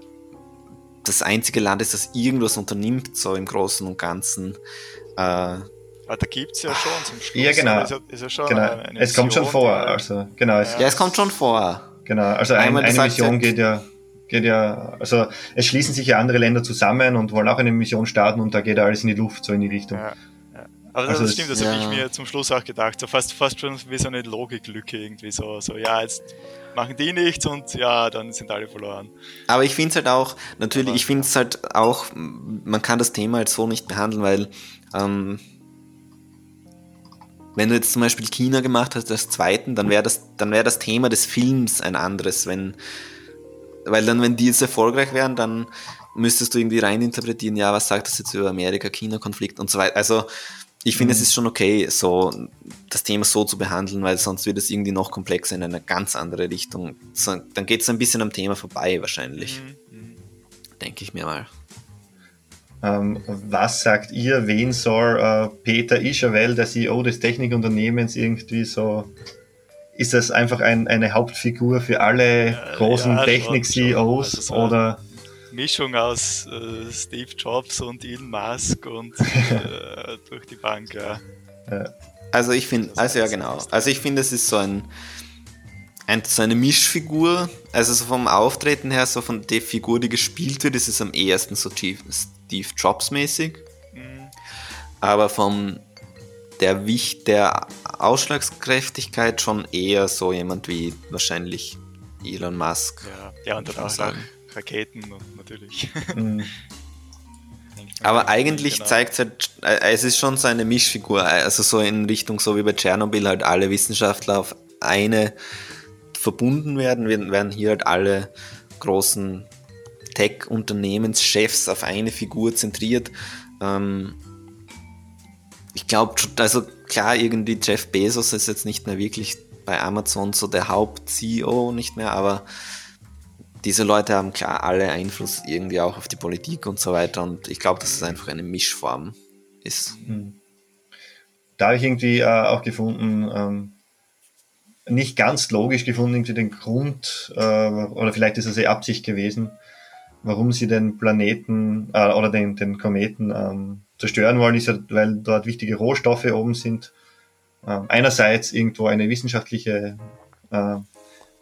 das einzige Land ist, das irgendwas unternimmt, so im Großen und Ganzen. Äh,
aber da gibt es ja schon zum
Schluss. Ja, genau. Ist ja, ist ja genau. es kommt schon vor. Also, genau,
es, ja. ja, es kommt schon vor.
Genau, also ein, eine Mission geht ja geht ja, also es schließen sich ja andere Länder zusammen und wollen auch eine Mission starten und da geht alles in die Luft, so in die Richtung. Ja,
ja. Aber also das, stimmt, das ja. habe ich mir zum Schluss auch gedacht, so fast, fast schon wie so eine Logiklücke irgendwie, so, so ja, jetzt machen die nichts und ja, dann sind alle verloren.
Aber ich finde es halt auch, natürlich, Aber, ich finde es halt auch, man kann das Thema halt so nicht behandeln, weil ähm, wenn du jetzt zum Beispiel China gemacht hast als zweiten, dann wäre das, dann wäre das Thema des Films ein anderes, wenn weil dann, wenn die jetzt erfolgreich wären, dann müsstest du irgendwie reininterpretieren, ja, was sagt das jetzt über Amerika-China-Konflikt und so weiter. Also ich finde, mhm. es ist schon okay, so das Thema so zu behandeln, weil sonst wird es irgendwie noch komplexer in eine ganz andere Richtung. So, dann geht es ein bisschen am Thema vorbei wahrscheinlich. Mhm. mhm. Denke ich mir mal.
Ähm, was sagt ihr, wen soll äh, Peter Ischerwell, der CEO des Technikunternehmens, irgendwie so ist das einfach ein, eine Hauptfigur für alle großen ja, Technik-CEOs also oder?
Mischung aus äh, Steve Jobs und Elon Musk und äh, durch die Bank, ja.
Also ich finde, also ja genau. Also ich finde, es ist so ein, ein, so eine Mischfigur. Also so vom Auftreten her, so von der Figur, die gespielt wird, ist es am ehesten so Steve Jobs mäßig. Mhm. Aber vom der Wicht der Ausschlagskräftigkeit schon eher so jemand wie wahrscheinlich Elon Musk.
Ja, ja und dann auch sagen. Raketen natürlich.
Mhm. Aber eigentlich genau. zeigt es halt, äh, es ist schon so eine Mischfigur, also so in Richtung, so wie bei Tschernobyl halt alle Wissenschaftler auf eine verbunden werden, werden hier halt alle großen Tech-Unternehmenschefs auf eine Figur zentriert. Ähm, ich glaube, also klar, irgendwie Jeff Bezos ist jetzt nicht mehr wirklich bei Amazon so der Haupt-CEO nicht mehr, aber diese Leute haben klar alle Einfluss irgendwie auch auf die Politik und so weiter und ich glaube, dass es einfach eine Mischform ist. Hm.
Da habe ich irgendwie äh, auch gefunden, ähm, nicht ganz logisch gefunden, irgendwie den Grund, äh, oder vielleicht ist es eh Absicht gewesen, warum sie den Planeten äh, oder den, den Kometen ähm, zerstören wollen, ist ja, weil dort wichtige Rohstoffe oben sind. Ähm, einerseits irgendwo eine wissenschaftliche äh,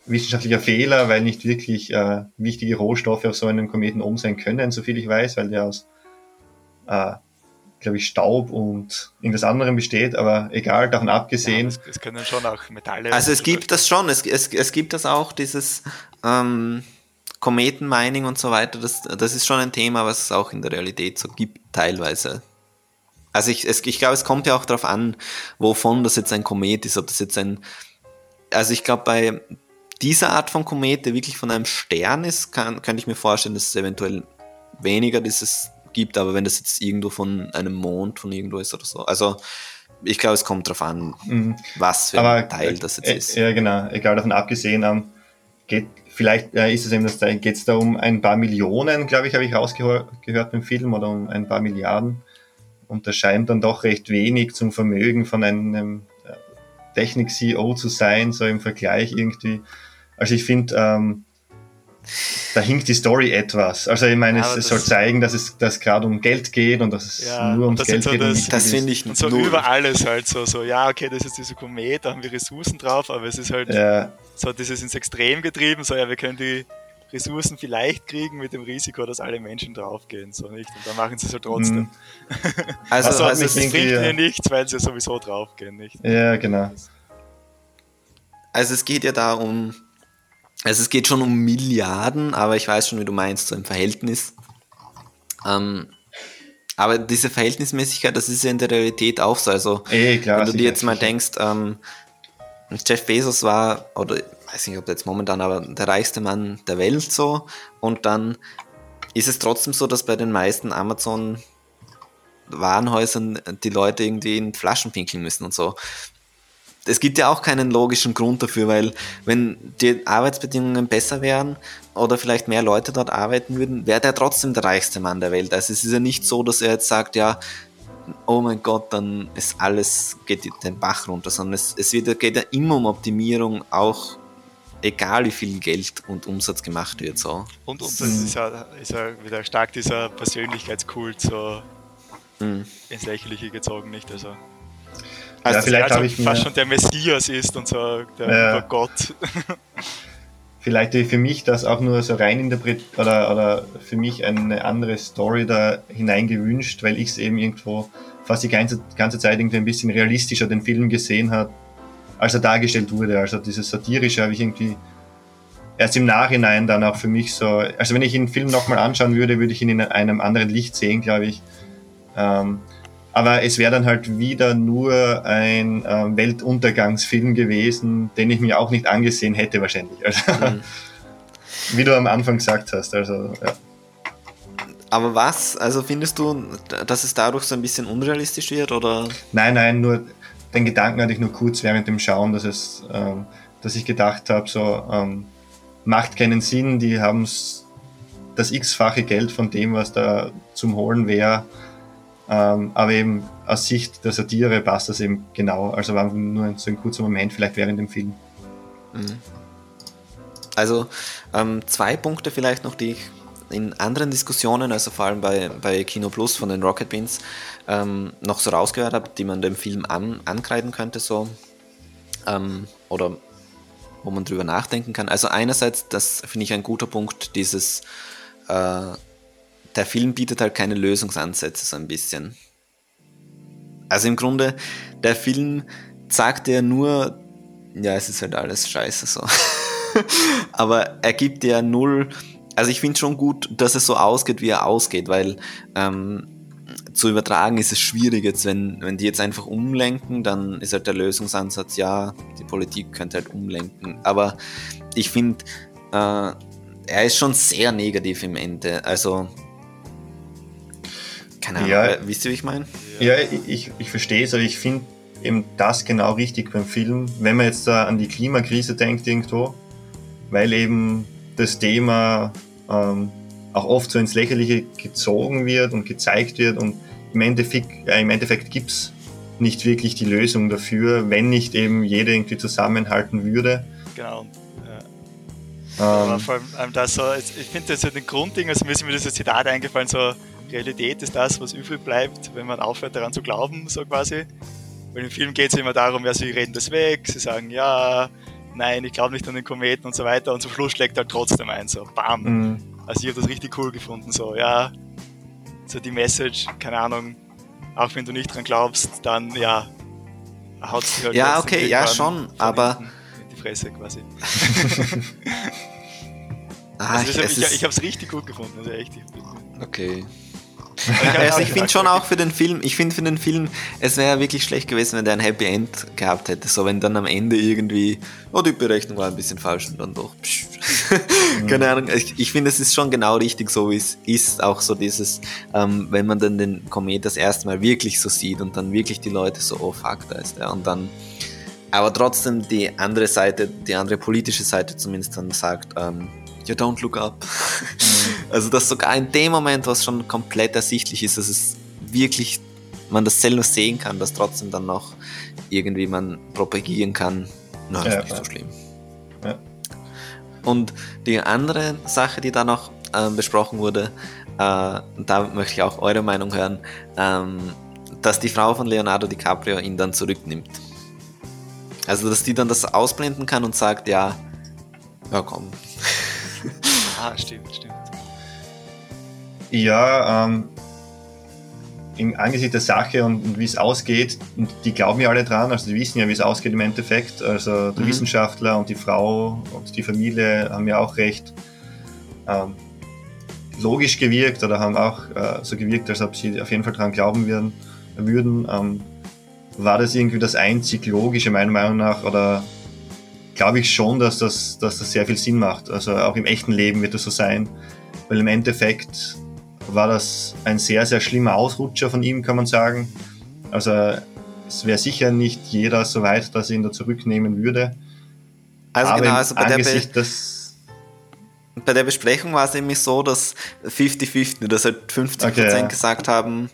wissenschaftlicher Fehler, weil nicht wirklich äh, wichtige Rohstoffe auf so einem Kometen oben sein können, soviel ich weiß, weil der aus, äh, glaube ich, Staub und irgendwas anderem besteht, aber egal, davon abgesehen.
Ja, es, können schon auch Metalle.
Also es gibt das schon, es, es, es gibt das auch, dieses ähm, Kometenmining und so weiter, das, das ist schon ein Thema, was es auch in der Realität so gibt, teilweise. Also ich, es, ich glaube, es kommt ja auch darauf an, wovon das jetzt ein Komet ist, ob das jetzt ein, also ich glaube, bei dieser Art von Komet, der wirklich von einem Stern ist, kann, könnte ich mir vorstellen, dass es eventuell weniger dieses gibt, aber wenn das jetzt irgendwo von einem Mond, von irgendwo ist oder so. Also ich glaube, es kommt darauf an, mhm. was für aber, ein Teil das jetzt
äh,
ist.
Ja, genau. Egal davon abgesehen, ähm, geht, vielleicht äh, ist es eben, das, geht es da um ein paar Millionen, glaube ich, habe ich rausgehört im Film, oder um ein paar Milliarden. Und das scheint dann doch recht wenig zum Vermögen von einem äh, Technik-CEO zu sein, so im Vergleich irgendwie. Also ich finde, ähm, da hinkt die Story etwas. Also ich meine, es, es soll zeigen, dass es dass gerade um Geld geht und dass es ja, nur ums Geld
so
geht.
Das, das finde ich und so null. über alles halt so, so, ja, okay, das ist dieser Komet, da haben wir Ressourcen drauf, aber es ist halt ja. so dieses ins Extrem getrieben, so ja, wir können die Ressourcen vielleicht kriegen mit dem Risiko, dass alle Menschen draufgehen, so nicht. Und dann machen sie es halt trotzdem. Mhm. Also, also, also es bringt mir nichts, weil sie sowieso draufgehen, nicht?
Ja, genau.
Also es geht ja da um also es geht schon um Milliarden, aber ich weiß schon, wie du meinst, so im Verhältnis. Ähm, aber diese Verhältnismäßigkeit, das ist ja in der Realität auch so. Also
eh, klar,
wenn du dir jetzt mal denkst, ähm, Jeff Bezos war, oder weiß nicht, ob jetzt momentan, aber der reichste Mann der Welt so. Und dann ist es trotzdem so, dass bei den meisten Amazon Warenhäusern die Leute irgendwie in Flaschen pinkeln müssen und so es gibt ja auch keinen logischen Grund dafür, weil wenn die Arbeitsbedingungen besser wären oder vielleicht mehr Leute dort arbeiten würden, wäre der trotzdem der reichste Mann der Welt. Also es ist ja nicht so, dass er jetzt sagt, ja, oh mein Gott, dann ist alles, geht den Bach runter, sondern es, es wird, geht ja immer um Optimierung, auch egal wie viel Geld und Umsatz gemacht wird. So.
Und, und das ist ja, ist ja wieder stark dieser Persönlichkeitskult so mhm. ins Lächerliche gezogen, nicht? Also also ja, vielleicht habe ich fast schon der Messias ist und so der ja. Gott.
vielleicht für mich das auch nur so rein interpretiert oder, oder für mich eine andere Story da hineingewünscht, weil ich es eben irgendwo fast die ganze, ganze Zeit irgendwie ein bisschen realistischer den Film gesehen habe, als er dargestellt wurde. Also dieses satirische habe ich irgendwie erst im Nachhinein dann auch für mich so, also wenn ich den Film nochmal anschauen würde, würde ich ihn in einem anderen Licht sehen, glaube ich. Ähm, aber es wäre dann halt wieder nur ein äh, Weltuntergangsfilm gewesen, den ich mir auch nicht angesehen hätte wahrscheinlich. Also, mhm. Wie du am Anfang gesagt hast. Also, ja.
Aber was? Also findest du, dass es dadurch so ein bisschen unrealistisch wird? Oder?
Nein, nein, nur den Gedanken hatte ich nur kurz während dem Schauen, dass es, ähm, dass ich gedacht habe, so ähm, macht keinen Sinn, die haben das x-fache Geld von dem, was da zum Holen wäre ähm, aber eben aus Sicht der Satire passt das eben genau. Also war nur so ein kurzer Moment, vielleicht während dem Film. Mhm.
Also ähm, zwei Punkte vielleicht noch, die ich in anderen Diskussionen, also vor allem bei, bei Kino Plus von den Rocket Beans, ähm, noch so rausgehört habe, die man dem Film an, ankreiden könnte, so. Ähm, oder wo man drüber nachdenken kann. Also einerseits, das finde ich ein guter Punkt, dieses äh, der Film bietet halt keine Lösungsansätze so ein bisschen. Also im Grunde, der Film sagt ja nur, ja, es ist halt alles scheiße so. Aber er gibt ja null, also ich finde schon gut, dass es so ausgeht, wie er ausgeht, weil ähm, zu übertragen ist es schwierig jetzt, wenn, wenn die jetzt einfach umlenken, dann ist halt der Lösungsansatz, ja, die Politik könnte halt umlenken. Aber ich finde, äh, er ist schon sehr negativ im Ende. Also keine Ahnung, ja, wisst ihr, wie ich meine?
Ja, ich, ich verstehe es, aber ich finde eben das genau richtig beim Film, wenn man jetzt da an die Klimakrise denkt irgendwo, weil eben das Thema ähm, auch oft so ins Lächerliche gezogen wird und gezeigt wird und im Endeffekt, äh, im Endeffekt gibt es nicht wirklich die Lösung dafür, wenn nicht eben jeder irgendwie zusammenhalten würde.
Genau. Aber vor allem das so, ich finde das so den Grundding, also mir ist mir das Zitat eingefallen, so Realität ist das, was übrig bleibt, wenn man aufhört daran zu glauben, so quasi. Weil im Film geht es immer darum, ja, sie reden das weg, sie sagen, ja, nein, ich glaube nicht an den Kometen und so weiter und zum Schluss schlägt halt trotzdem ein, so bam. Mhm. Also ich habe das richtig cool gefunden, so, ja, so die Message, keine Ahnung, auch wenn du nicht dran glaubst, dann, ja,
haut sich halt Ja, okay, ja, schon, aber...
In die Fresse quasi. ah, also ich, ich, ich habe es richtig gut gefunden, also echt.
Okay. Also ich finde schon auch für den Film, ich finde für den Film, es wäre wirklich schlecht gewesen, wenn der ein Happy End gehabt hätte. So wenn dann am Ende irgendwie, oh, die Berechnung war ein bisschen falsch und dann doch. Mhm. Keine Ahnung. Ich, ich finde, es ist schon genau richtig so, wie es ist. Auch so dieses, ähm, wenn man dann den Komet das erste Mal wirklich so sieht und dann wirklich die Leute so, oh fuck, da ist der. Und dann, aber trotzdem die andere Seite, die andere politische Seite zumindest dann sagt, ähm, you don't look up. Mhm. Also, dass sogar in dem Moment, was schon komplett ersichtlich ist, dass es wirklich, man das selber sehen kann, dass trotzdem dann noch irgendwie man propagieren kann, na, ja, ist nicht ja. so schlimm. Ja. Und die andere Sache, die da noch äh, besprochen wurde, äh, da möchte ich auch eure Meinung hören, ähm, dass die Frau von Leonardo DiCaprio ihn dann zurücknimmt. Also, dass die dann das ausblenden kann und sagt, ja, ja komm,
Ah, stimmt, stimmt.
Ja, ähm, im Angesicht der Sache und, und wie es ausgeht, und die glauben ja alle dran, also die wissen ja, wie es ausgeht im Endeffekt. Also der mhm. Wissenschaftler und die Frau und die Familie haben ja auch recht ähm, logisch gewirkt oder haben auch äh, so gewirkt, als ob sie auf jeden Fall dran glauben würden. würden ähm, war das irgendwie das einzig Logische, meiner Meinung nach, oder glaube ich schon, dass das, dass das sehr viel Sinn macht. Also auch im echten Leben wird das so sein, weil im Endeffekt war das ein sehr, sehr schlimmer Ausrutscher von ihm, kann man sagen. Also es wäre sicher nicht jeder so weit, dass er ihn da zurücknehmen würde.
Also Aber genau, also bei der, Be bei der Besprechung war es nämlich so, dass 50-50, dass halt 50% okay, ja. gesagt haben,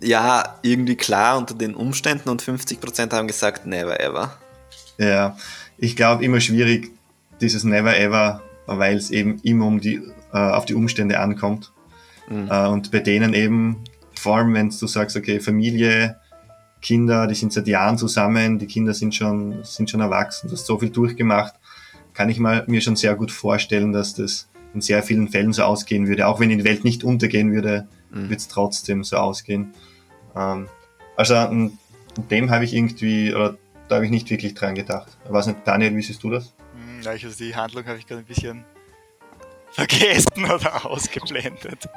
ja, irgendwie klar unter den Umständen und 50% haben gesagt, never ever.
Ja, ich glaube, immer schwierig, dieses Never Ever, weil es eben immer um die, äh, auf die Umstände ankommt. Mhm. Äh, und bei denen eben, vor allem wenn du sagst, okay, Familie, Kinder, die sind seit Jahren zusammen, die Kinder sind schon, sind schon erwachsen, du hast so viel durchgemacht, kann ich mal, mir schon sehr gut vorstellen, dass das in sehr vielen Fällen so ausgehen würde. Auch wenn die Welt nicht untergehen würde, mhm. wird es trotzdem so ausgehen. Ähm, also an dem habe ich irgendwie, oder da habe ich nicht wirklich dran gedacht. Ich weiß nicht, Daniel, wie siehst du das?
Hm, ja, also die Handlung habe ich gerade ein bisschen vergessen oder ausgeblendet.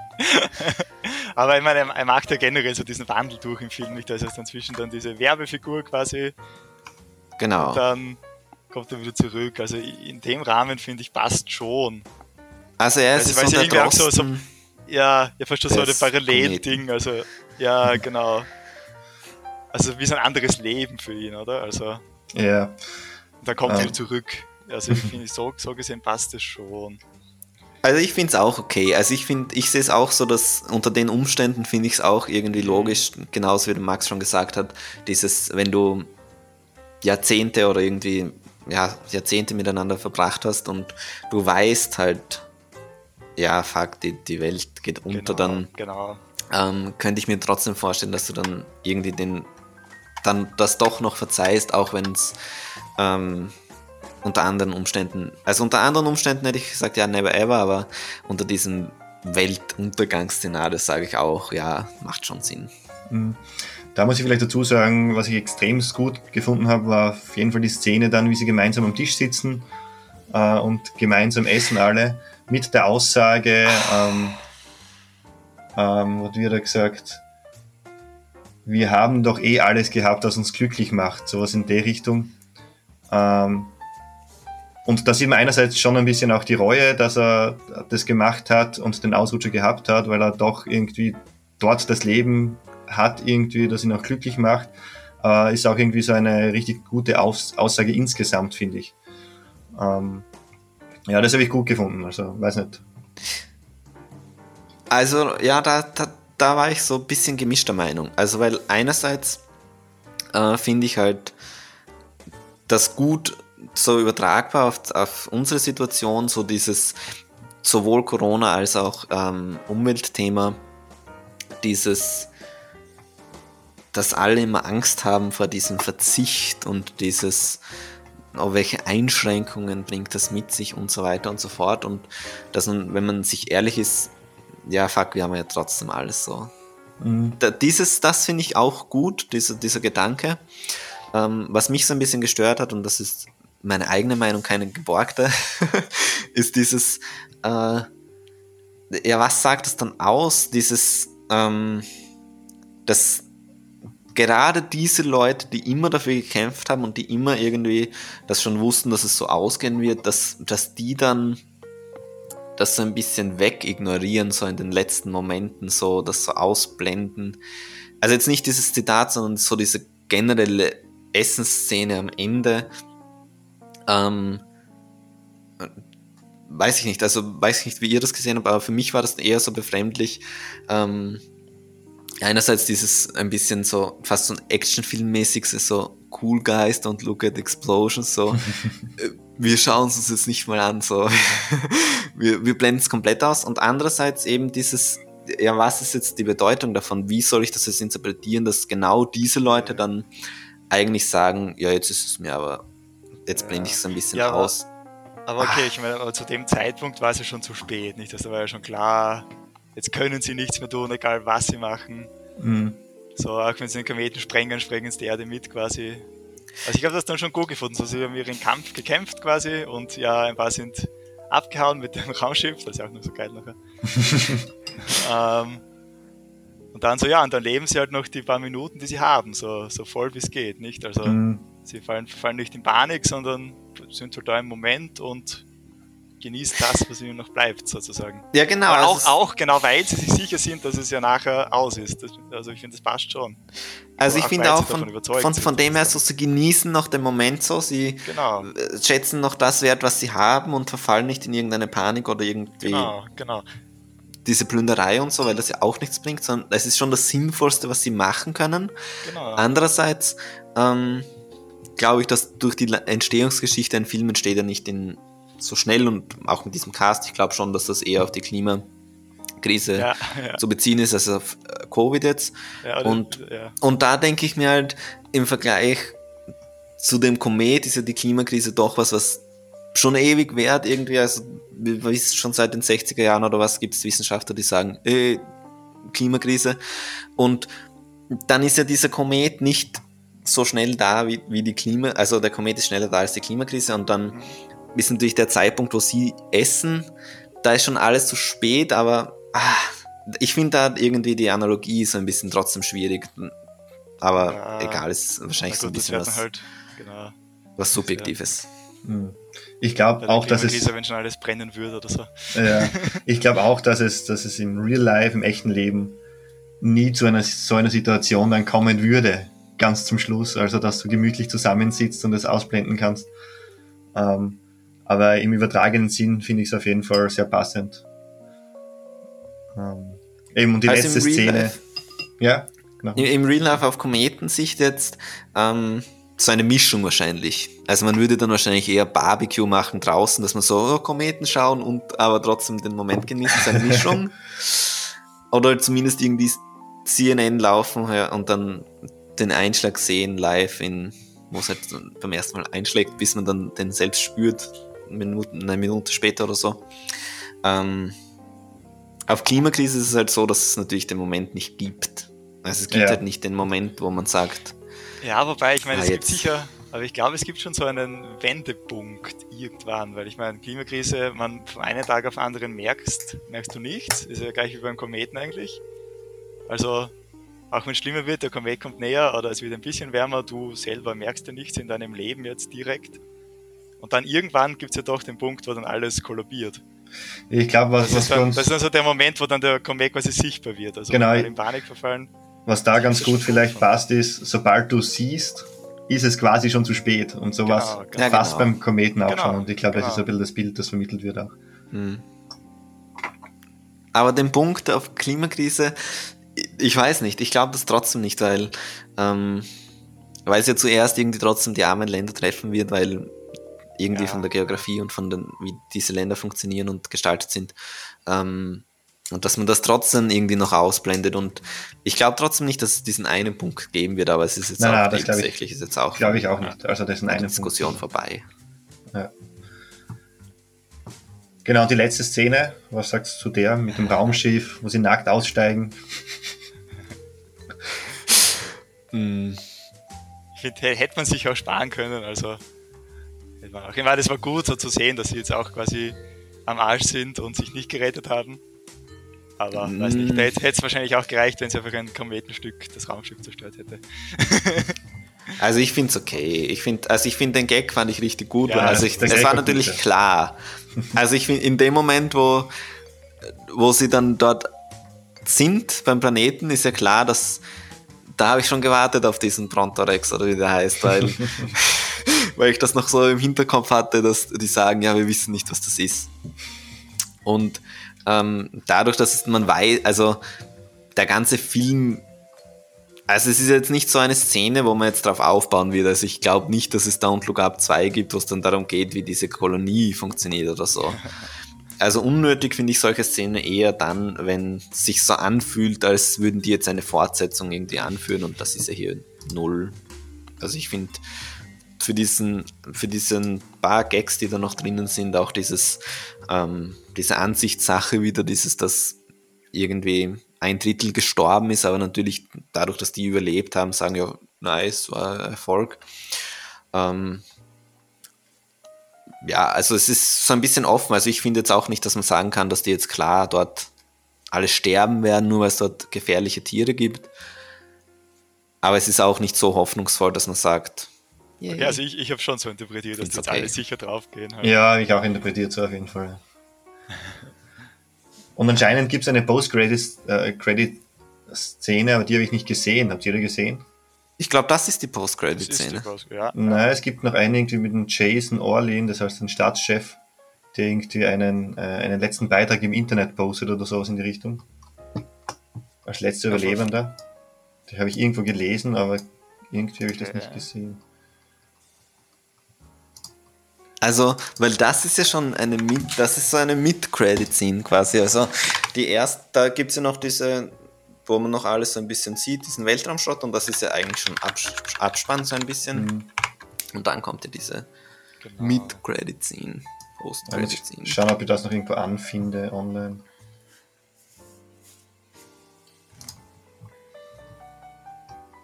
Aber ich meine, er macht ja generell so diesen Wandel durch im Film, nicht? Da ist dann zwischen dann diese Werbefigur quasi.
Genau.
Und dann kommt er wieder zurück. Also in dem Rahmen finde ich passt schon.
Also er ist also, so, so,
ja, ja, fast schon so ein Parallelding. Also ja, genau. Also wie so ein anderes Leben für ihn, oder? Also.
Ja.
Und dann kommt er wieder zurück. Also ich finde, so, so gesehen passt es schon.
Also ich finde es auch okay. Also ich finde, ich sehe es auch so, dass unter den Umständen finde ich es auch irgendwie logisch, genauso wie Max schon gesagt hat, dieses, wenn du Jahrzehnte oder irgendwie ja, Jahrzehnte miteinander verbracht hast und du weißt halt, ja, fuck, die, die Welt geht unter, genau, dann
genau.
Ähm, könnte ich mir trotzdem vorstellen, dass du dann irgendwie den dann das doch noch verzeihst, auch wenn es ähm, unter anderen Umständen, also unter anderen Umständen hätte ich gesagt, ja, never ever, aber unter diesem Weltuntergangsszenario sage ich auch, ja, macht schon Sinn.
Mhm. Da muss ich vielleicht dazu sagen, was ich extrem gut gefunden habe, war auf jeden Fall die Szene dann, wie sie gemeinsam am Tisch sitzen äh, und gemeinsam essen alle, mit der Aussage, ähm, ähm, hat wieder gesagt, wir haben doch eh alles gehabt, was uns glücklich macht, sowas in der Richtung. Ähm, und da sieht man einerseits schon ein bisschen auch die Reue, dass er das gemacht hat und den Ausrutscher gehabt hat, weil er doch irgendwie dort das Leben hat, irgendwie, das ihn auch glücklich macht. Äh, ist auch irgendwie so eine richtig gute Aus Aussage insgesamt, finde ich. Ähm, ja, das habe ich gut gefunden, also weiß nicht.
Also, ja, da, da, da war ich so ein bisschen gemischter Meinung. Also, weil einerseits äh, finde ich halt das gut, so übertragbar auf, auf unsere Situation, so dieses sowohl Corona als auch ähm, Umweltthema, dieses, dass alle immer Angst haben vor diesem Verzicht und dieses, oh, welche Einschränkungen bringt das mit sich und so weiter und so fort. Und dass man, wenn man sich ehrlich ist, ja, fuck, wir haben ja trotzdem alles so. Mhm. Da, dieses, das finde ich auch gut, dieser, dieser Gedanke. Ähm, was mich so ein bisschen gestört hat, und das ist meine eigene Meinung, keine geborgte, ist dieses, äh, ja, was sagt es dann aus, dieses, ähm, dass gerade diese Leute, die immer dafür gekämpft haben und die immer irgendwie das schon wussten, dass es so ausgehen wird, dass, dass die dann das so ein bisschen wegignorieren, so in den letzten Momenten, so das so ausblenden. Also jetzt nicht dieses Zitat, sondern so diese generelle Essensszene am Ende. Ähm, weiß ich nicht, also weiß ich nicht, wie ihr das gesehen habt, aber für mich war das eher so befremdlich. Ähm, einerseits dieses ein bisschen so, fast so ein Actionfilmmäßiges, so Cool Guys, don't look at explosions, so. Wir schauen es uns jetzt nicht mal an, so. wir, wir blenden es komplett aus. Und andererseits eben dieses, ja, was ist jetzt die Bedeutung davon? Wie soll ich das jetzt interpretieren, dass genau diese Leute dann eigentlich sagen, ja, jetzt ist es mir aber, jetzt blende ich es ein bisschen ja, aus.
Aber okay, ah. ich meine, aber zu dem Zeitpunkt war es ja schon zu spät, nicht? Das war ja schon klar, jetzt können sie nichts mehr tun, egal was sie machen. Mhm. So, auch wenn sie den Kometen sprengen, sprengen sie die Erde mit quasi. Also ich habe das dann schon gut gefunden. So, sie haben ihren Kampf gekämpft quasi und ja, ein paar sind abgehauen mit dem Raumschiff, das ist ja auch noch so geil nachher. ähm, und dann so, ja, und dann leben sie halt noch die paar Minuten, die sie haben, so, so voll wie es geht, nicht? Also mhm. sie fallen, fallen nicht in Panik, sondern sind halt da im Moment und genießen das, was ihnen noch bleibt, sozusagen.
Ja, genau.
Aber auch, auch genau, weil sie sich sicher sind, dass es ja nachher aus ist. Das, also ich finde, das passt schon.
Also, ich finde auch von, von, von dem her so, sie genießen noch den Moment so, sie
genau.
Äh, schätzen noch das Wert, was sie haben und verfallen nicht in irgendeine Panik oder irgendwie
genau, genau.
diese Plünderei und so, weil das ja auch nichts bringt, sondern es ist schon das Sinnvollste, was sie machen können. Genau. Andererseits ähm, glaube ich, dass durch die Entstehungsgeschichte ein Film entsteht ja nicht in so schnell und auch mit diesem Cast. Ich glaube schon, dass das eher auf die Klimakrise ja, ja. zu beziehen ist, als auf äh, Covid jetzt. Ja, und, und da denke ich mir halt im Vergleich zu dem Komet ist ja die Klimakrise doch was, was schon ewig währt irgendwie. Also, wir wissen schon seit den 60er Jahren oder was gibt es Wissenschaftler, die sagen, äh, Klimakrise. Und dann ist ja dieser Komet nicht so schnell da wie, wie die Klima, also der Komet ist schneller da als die Klimakrise und dann mhm. Ist natürlich der Zeitpunkt, wo sie essen, da ist schon alles zu spät, aber ah, ich finde da irgendwie die Analogie so ein bisschen trotzdem schwierig. Aber ja, egal, ist wahrscheinlich gut, so ein bisschen was, halt, genau. was Subjektives.
Hm. Ich glaube auch, dass es.
wenn schon alles brennen würde oder so.
Ja, ich glaube auch, dass es, dass es im Real Life, im echten Leben nie zu einer so einer Situation dann kommen würde ganz zum Schluss, also dass du gemütlich zusammensitzt und es ausblenden kannst. Ähm, aber im übertragenen Sinn finde ich es auf jeden Fall sehr passend. Ähm, eben und die also letzte Szene. Life. Ja,
genau. Im Real Life auf Kometensicht jetzt ähm, so eine Mischung wahrscheinlich. Also man würde dann wahrscheinlich eher Barbecue machen draußen, dass man so oh, Kometen schauen und aber trotzdem den Moment genießen, so eine Mischung. Oder zumindest irgendwie CNN laufen ja, und dann den Einschlag sehen live in, wo es halt beim ersten Mal einschlägt, bis man dann den selbst spürt, Minuten, eine Minute später oder so. Ähm, auf Klimakrise ist es halt so, dass es natürlich den Moment nicht gibt. Also es gibt ja. halt nicht den Moment, wo man sagt.
Ja, wobei, ich meine, ah, es gibt sicher, aber ich glaube, es gibt schon so einen Wendepunkt irgendwann, weil ich meine, Klimakrise, man von einem Tag auf den anderen merkst, merkst du nichts, ist ja gleich wie beim Kometen eigentlich. Also auch wenn es schlimmer wird, der Komet kommt näher oder es wird ein bisschen wärmer, du selber merkst ja nichts in deinem Leben jetzt direkt. Und dann irgendwann gibt es ja doch den Punkt, wo dann alles kollabiert.
Ich glaube, was,
das, was das ist dann so der Moment, wo dann der Komet quasi sichtbar wird. Also
genau,
in Panik verfallen.
Was da ganz gut vielleicht passt, ist, sobald du siehst, ist es quasi schon zu spät. Und sowas genau, genau. fast genau. beim Kometen auch genau, schon. Und ich glaube, das ist genau. ein bisschen das Bild, das vermittelt wird auch. Hm.
Aber den Punkt auf Klimakrise ich weiß nicht, ich glaube das trotzdem nicht, weil, ähm, weil es ja zuerst irgendwie trotzdem die armen Länder treffen wird, weil irgendwie
Ja.
von der Geografie und von den, wie diese Länder funktionieren und gestaltet sind. Ähm, und dass man das trotzdem irgendwie noch ausblendet. Und ich glaube trotzdem nicht, dass es diesen einen Punkt geben wird, aber es ist jetzt
Nein,
auch
ich-
nebensächlich, ist jetzt auch
Glaube ich auch nicht. Also das ist eine
Diskussion vorbei.
Ja. Genau, und die letzte Szene, was sagst du zu der mit dem Raumschiff, wo sie nackt aussteigen?
Ich finde, hätte man sich auch sparen können. Also, ich meine, das war gut so zu sehen, dass sie jetzt auch quasi am Arsch sind und sich nicht gerettet haben. Aber weiß nicht, da hätte es wahrscheinlich auch gereicht, wenn sie einfach ein Kometenstück das Raumschiff zerstört hätte.
Also ich finde es okay. Ich finde, also ich finde den Gag fand ich richtig gut.
Ja,
also ich, es war
war gut,
natürlich
ja.
klar. Also ich finde in dem Moment, wo wo sie dann dort sind beim Planeten, ist ja klar, dass da habe ich schon gewartet auf diesen Brontorex oder wie der heißt, weil weil ich das noch so im Hinterkopf hatte, dass die sagen, ja, wir wissen nicht, was das ist. Und ähm, dadurch, dass man weiß, also der ganze Film also es ist jetzt nicht so eine Szene, wo man jetzt drauf aufbauen wird. Also ich glaube nicht, dass es Don't Look Up 2 gibt, wo es dann darum geht, wie diese Kolonie funktioniert oder so. Also unnötig finde ich solche Szenen eher dann, wenn es sich so anfühlt, als würden die jetzt eine Fortsetzung irgendwie anführen und das ist ja hier null. Also ich finde für diesen, für diesen paar Gags, die da noch drinnen sind, auch dieses, ähm, diese Ansichtssache wieder, dieses, dass irgendwie ein Drittel gestorben ist, aber natürlich dadurch, dass die überlebt haben, sagen ja, nice, war Erfolg. Ähm, ja, also es ist so ein bisschen offen. Also ich finde jetzt auch nicht, dass man sagen kann, dass die jetzt klar dort alle sterben werden, nur weil es dort gefährliche Tiere gibt. Aber es ist auch nicht so hoffnungsvoll, dass man sagt, yay.
Okay, also ich, ich habe schon so interpretiert, dass
Find's
jetzt
okay.
alle sicher draufgehen. Halt.
Ja, habe ich auch interpretiert so auf jeden Fall. Und anscheinend gibt es eine Post-Credit-Szene, aber die habe ich nicht gesehen. Habt ihr die gesehen?
ich glaube, das ist die
Das
Post-Credit-Szene.
durchaus- ja.
Nein, es gibt noch einen irgendwie mit dem Jason Orlin, das heißt ein Staatschef, der irgendwie einen, äh, einen letzten Beitrag im Internet postet oder sowas in die Richtung. Als letzter Überlebender. Den habe ich irgendwo gelesen, aber irgendwie habe ich das
Ja.
nicht gesehen.
Also, weil das ist ja schon eine Mit, das ist so eine Mid-Credit-Scene quasi. Also, die erste, da gibt es ja noch diese, wo man noch alles so ein bisschen sieht, diesen Weltraumschrott und das ist ja eigentlich schon Abs Abspann so ein bisschen.
Mhm.
Und dann kommt ja diese
Genau.
Mid-Credit-Scene, Post-Credit-Scene.
schauen, ob ich das noch irgendwo anfinde online.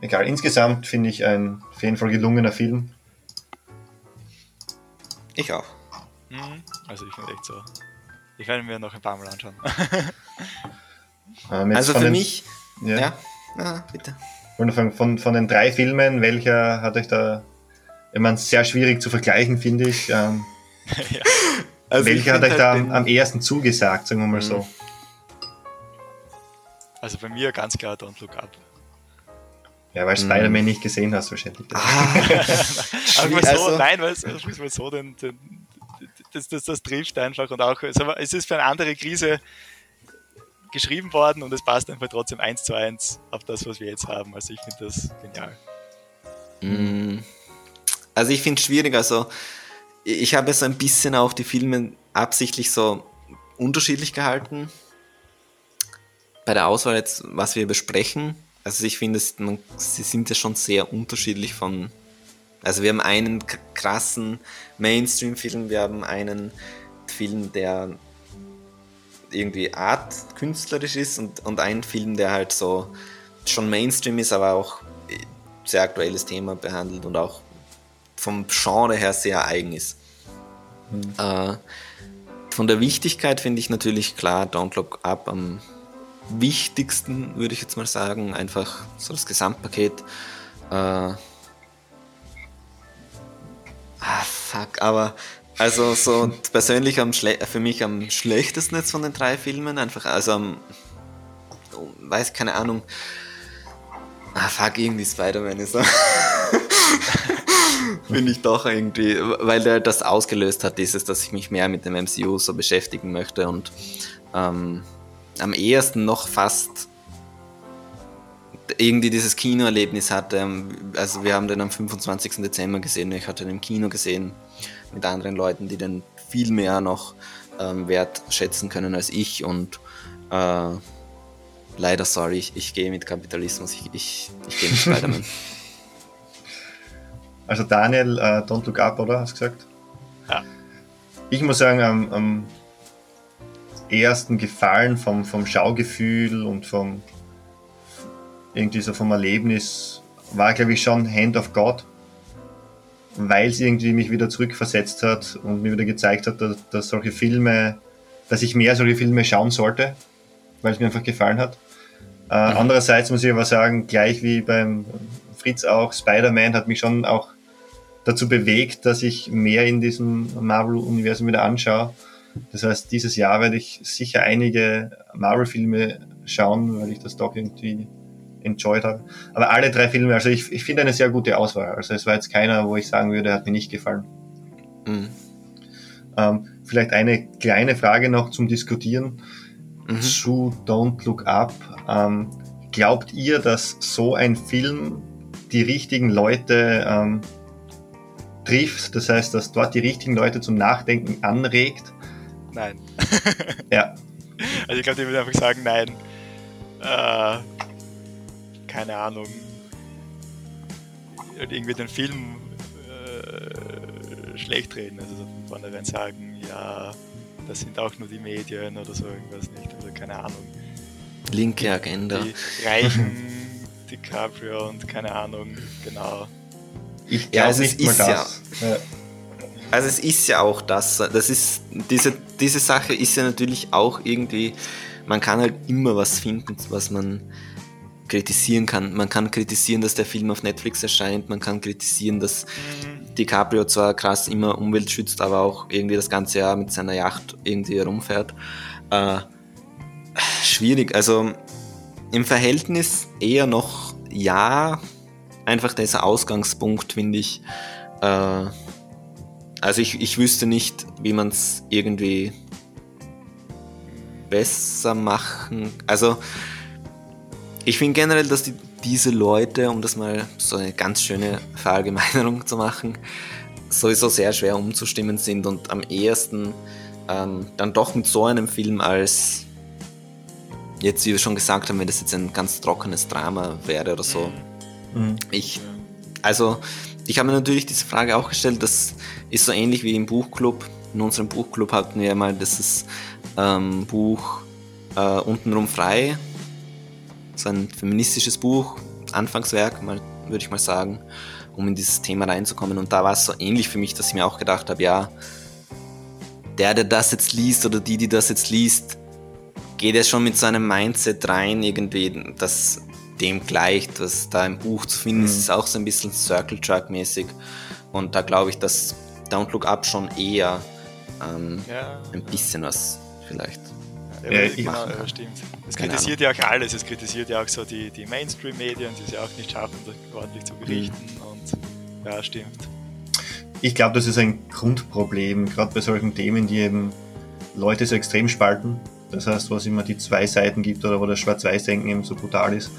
Egal, insgesamt finde ich ein auf jeden Fall gelungener Film.
Ich auch.
Mhm. Also ich finde echt so. Ich werde mir noch ein paar Mal anschauen.
Ähm,
Also
von
für
den-
mich,
Ja.
ja, ja bitte.
Wollte fragen, Von, von den drei Filmen, welcher hat euch da, ich meine, sehr schwierig zu vergleichen, finde ich. Ähm,
Also ich
welcher hat
find
euch da
halt
am,
den-
am ehesten zugesagt, sagen wir mal
Mhm.
so?
Also bei mir ganz klar Don't Look Up.
Ja, weil Spider-Man nicht gesehen hast wahrscheinlich.
Ah,
Aber mal so,
also-
nein, weil es mal so den, den, das, das, das trifft einfach und auch, es ist für eine andere Krise geschrieben worden und es passt einfach trotzdem eins zu eins auf das, was wir jetzt haben. Also ich finde das genial.
Mm. Also ich finde es schwierig, also ich habe so ein bisschen auch die Filme absichtlich so unterschiedlich gehalten. Bei der Auswahl jetzt, was wir besprechen. Also ich finde, man- sie sind ja schon sehr unterschiedlich von... Also wir haben einen krassen Mainstream-Film, wir haben einen Film, der irgendwie Art künstlerisch ist und, und einen Film, der halt so schon Mainstream ist, aber auch sehr aktuelles Thema behandelt und auch vom Genre her sehr eigen ist. Äh, von der Wichtigkeit finde ich natürlich klar Don't Look Up am wichtigsten, würde ich jetzt mal sagen. Einfach so das Gesamtpaket. Äh, ah, fuck, aber also so persönlich am für mich am schlechtesten jetzt von den drei Filmen. Einfach, also am, oh, weiß keine Ahnung. Ah, fuck, irgendwie Spider-Man ist so. Finde ich doch irgendwie, weil der das ausgelöst hat, dieses, dass ich mich mehr mit dem MCU so beschäftigen möchte und ähm, am ehesten noch fast irgendwie dieses Kinoerlebnis hatte. Also wir haben den am 25. Dezember gesehen, ich hatte den im Kino gesehen. mit anderen Leuten, die den viel mehr noch ähm, wertschätzen können als ich und äh, leider sorry, ich, ich gehe mit Kapitalismus, ich, ich, ich gehe mit Spider-Man.
Also Daniel, äh, Don't Look Up, oder? Hast du gesagt?
Ja.
Ich muss sagen, am, am ersten gefallen vom, vom Schaugefühl und vom irgendwie so vom Erlebnis war, glaube ich, schon Hand of God, weil es irgendwie mich wieder zurückversetzt hat und mir wieder gezeigt hat, dass, dass solche Filme, dass ich mehr solche Filme schauen sollte, weil es mir einfach gefallen hat. Äh, mhm. Andererseits muss ich aber sagen, gleich wie beim Fritz auch, Spider-Man hat mich schon auch dazu bewegt, dass ich mehr in diesem Marvel-Universum wieder anschaue. Das heißt, dieses Jahr werde ich sicher einige Marvel-Filme schauen, weil ich das doch irgendwie enjoyed habe. Aber alle drei Filme, also ich, ich finde eine sehr gute Auswahl. Also es war jetzt keiner, wo ich sagen würde, hat mir nicht gefallen. Mhm. Ähm, vielleicht eine kleine Frage noch zum Diskutieren mhm. zu Don't Look Up. Ähm, glaubt ihr, dass so ein Film die richtigen Leute ähm, trifft? Das heißt, dass dort die richtigen Leute zum Nachdenken anregt?
Nein.
ja.
Also ich glaube, die würde einfach sagen, nein. Äh, keine Ahnung. Irgendwie den Film äh, schlecht reden. Also von vornherein sagen, ja, das sind auch nur die Medien oder so irgendwas nicht. Oder keine Ahnung.
Linke Agenda.
Die reichen DiCaprio und keine Ahnung, genau.
Ich ja, also nicht es ist das. Ja, also es ist ja auch das. Das ist diese, diese Sache ist ja natürlich auch irgendwie. Man kann halt immer was finden, was man kritisieren kann. Man kann kritisieren, dass der Film auf Netflix erscheint. Man kann kritisieren, dass. DiCaprio zwar krass immer Umwelt schützt, aber auch irgendwie das ganze Jahr mit seiner Yacht irgendwie herumfährt. Äh, schwierig. Also im Verhältnis eher noch ja. Einfach dieser Ausgangspunkt finde ich. Äh, also ich, ich wüsste nicht, wie man es irgendwie besser machen. Also ich finde generell, dass die, diese Leute, um das mal so eine ganz schöne Verallgemeinerung zu machen, sowieso sehr schwer umzustimmen sind und am ehesten ähm, dann doch mit so einem Film als jetzt, wie wir schon gesagt haben, wenn das jetzt ein ganz trockenes Drama wäre oder so. Mhm. Ich, also ich habe mir natürlich diese Frage auch gestellt, das ist so ähnlich wie im Buchclub. In unserem Buchclub hatten wir mal dieses ähm, Buch äh, Untenrum frei, so ein feministisches Buch, Anfangswerk, mal, würde ich mal sagen, um in dieses Thema reinzukommen. Und da war es so ähnlich für mich, dass ich mir auch gedacht habe, ja, der, der das jetzt liest oder die, die das jetzt liest, geht ja schon mit so einem Mindset rein, irgendwie, das dem gleicht, was da im Buch zu finden ist, mhm. ist auch so ein bisschen Circle Truck mäßig. Und da glaube ich, dass Don't Look Up schon eher ähm, ja, ein bisschen was vielleicht.
Ja, ja, genau, ja, stimmt. Es kritisiert ja auch alles. Es kritisiert ja auch so die, die Mainstream-Medien, die es ja auch nicht schaffen, ordentlich zu berichten. Mhm. Und ja, stimmt.
Ich glaube, das ist ein Grundproblem, gerade bei solchen Themen, die eben Leute so extrem spalten. Das heißt, wo es immer die zwei Seiten gibt oder wo das Schwarz-Weiß-Denken eben so brutal ist.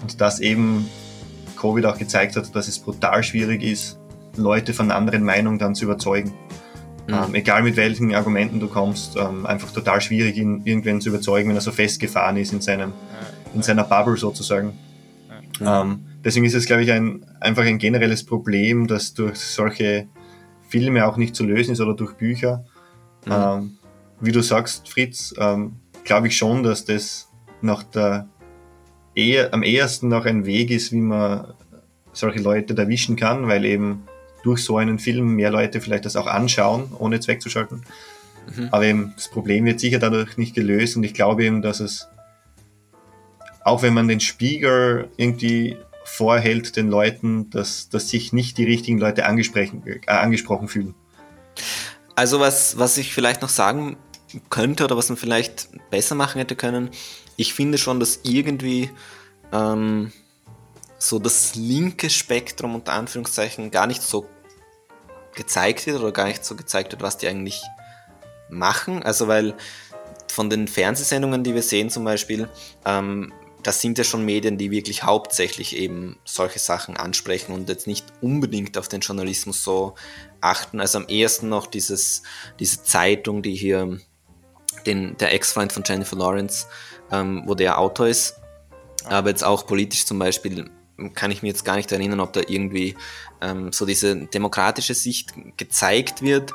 Und dass eben Covid auch gezeigt hat, dass es brutal schwierig ist, Leute von anderen Meinungen dann zu überzeugen. Mhm. Ähm, egal mit welchen Argumenten du kommst, ähm, einfach total schwierig, ihn irgendwen zu überzeugen, wenn er so festgefahren ist in, seinem, in seiner Bubble sozusagen. Ähm, deswegen ist es, glaube ich, ein, einfach ein generelles Problem, das durch solche Filme auch nicht zu lösen ist oder durch Bücher. Mhm. Ähm, wie du sagst, Fritz, ähm, glaube ich schon, dass das nach der eher, am ehesten noch ein Weg ist, wie man solche Leute erwischen kann, weil eben durch so einen Film mehr Leute vielleicht das auch anschauen, ohne es wegzuschalten. Mhm. Aber eben das Problem wird sicher dadurch nicht gelöst und ich glaube eben, dass es, auch wenn man den Spiegel irgendwie vorhält den Leuten, dass, dass sich nicht die richtigen Leute angesprochen, äh, angesprochen fühlen.
Also was, was ich vielleicht noch sagen könnte oder was man vielleicht besser machen hätte können, ich finde schon, dass irgendwie ähm, so das linke Spektrum unter Anführungszeichen gar nicht so gezeigt wird oder gar nicht so gezeigt wird, was die eigentlich machen. Also weil von den Fernsehsendungen, die wir sehen zum Beispiel, ähm, das sind ja schon Medien, die wirklich hauptsächlich eben solche Sachen ansprechen und jetzt nicht unbedingt auf den Journalismus so achten. Also am ehesten noch dieses, diese Zeitung, die hier den, der Ex-Freund von Jennifer Lawrence, ähm, wo der Autor ist, aber jetzt auch politisch zum Beispiel kann ich mir jetzt gar nicht erinnern, ob da irgendwie ähm, so diese demokratische Sicht gezeigt wird,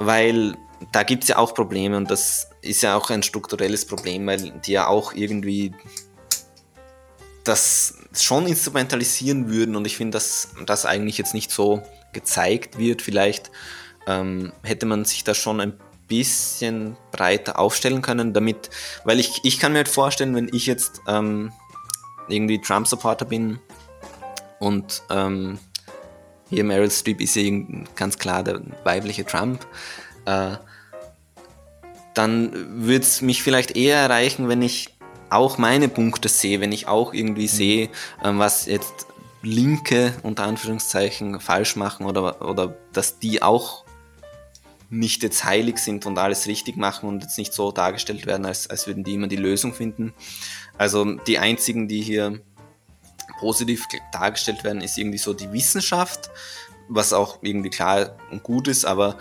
weil da gibt es ja auch Probleme und das ist ja auch ein strukturelles Problem, weil die ja auch irgendwie das schon instrumentalisieren würden und ich finde, dass das eigentlich jetzt nicht so gezeigt wird. Vielleicht ähm, hätte man sich da schon ein bisschen breiter aufstellen können, damit, weil ich, ich kann mir halt vorstellen, wenn ich jetzt ähm, irgendwie Trump-Supporter bin und ähm, hier Meryl Streep ist ja ganz klar der weibliche Trump, äh, dann würde es mich vielleicht eher erreichen, wenn ich auch meine Punkte sehe, wenn ich auch irgendwie mhm. sehe, ähm, was jetzt Linke unter Anführungszeichen falsch machen oder, oder dass die auch nicht jetzt heilig sind und alles richtig machen und jetzt nicht so dargestellt werden, als, als würden die immer die Lösung finden. Also die einzigen, die hier positiv dargestellt werden, ist irgendwie so die Wissenschaft, was auch irgendwie klar und gut ist, aber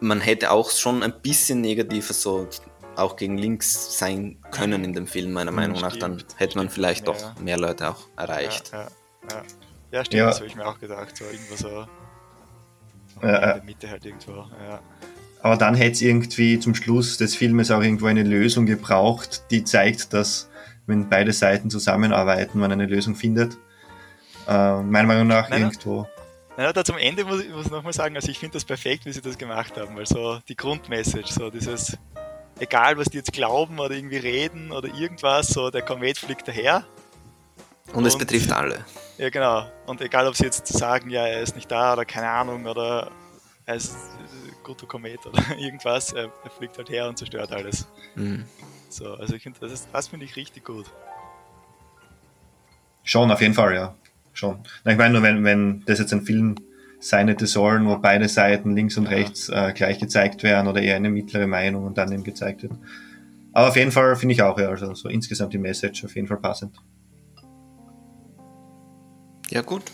man hätte auch schon ein bisschen negativer so auch gegen links sein können in dem Film, meiner Meinung nach. Dann hätte man vielleicht ja. doch mehr Leute auch erreicht.
Ja, ja, ja. stimmt, das habe ich mir auch gedacht. So irgendwo so in der Mitte halt irgendwo. Ja.
Aber dann hätte es irgendwie zum Schluss des Filmes auch irgendwo eine Lösung gebraucht, die zeigt, dass wenn beide Seiten zusammenarbeiten, man eine Lösung findet. Äh, meiner Meinung nach nein, irgendwo.
Nein, da zum Ende muss ich muss nochmal sagen, also ich finde das perfekt, wie sie das gemacht haben, weil so die Grundmessage, so dieses, egal was die jetzt glauben oder irgendwie reden oder irgendwas, so der Komet fliegt daher.
Und, und es betrifft alle.
Ja, genau. Und egal, ob sie jetzt sagen, ja, er ist nicht da oder keine Ahnung oder er ist guter Komet oder irgendwas, er, er, fliegt halt her und zerstört alles. Mhm. So, also ich finde, das, das finde ich richtig gut.
Schon, auf jeden Fall, ja. Schon. Na, ich meine nur, wenn, wenn das jetzt ein Film sein hätte sollen, wo beide Seiten links und ja. rechts äh, gleich gezeigt werden oder eher eine mittlere Meinung und dann eben gezeigt wird. Aber auf jeden Fall finde ich auch, ja, also so insgesamt die Message auf jeden Fall passend.
Ja, gut.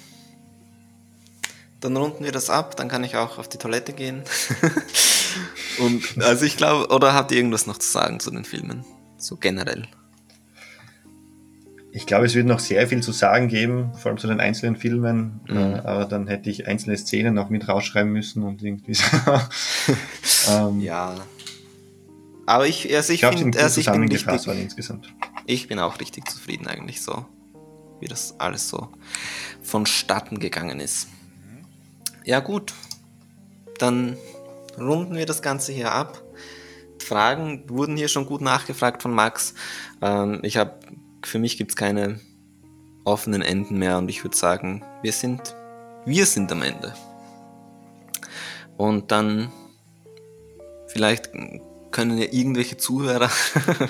Dann runden wir das ab, dann kann ich auch auf die Toilette gehen. und also ich glaube, oder habt ihr irgendwas noch zu sagen zu den Filmen? So generell.
Ich glaube, es wird noch sehr viel zu sagen geben, vor allem zu den einzelnen Filmen. Mhm. Äh, aber dann hätte ich einzelne Szenen noch mit rausschreiben müssen und irgendwie so.
ähm, ja. Aber ich, also ich,
ich finde, also ich bin richtig, insgesamt.
Ich bin auch richtig zufrieden eigentlich so, wie das alles so vonstatten gegangen ist. Ja gut, dann runden wir das Ganze hier ab. Fragen wurden hier schon gut nachgefragt von Max. Ähm, ich habe, für mich gibt es keine offenen Enden mehr und ich würde sagen, wir sind, wir sind am Ende. Und dann vielleicht können ja irgendwelche Zuhörer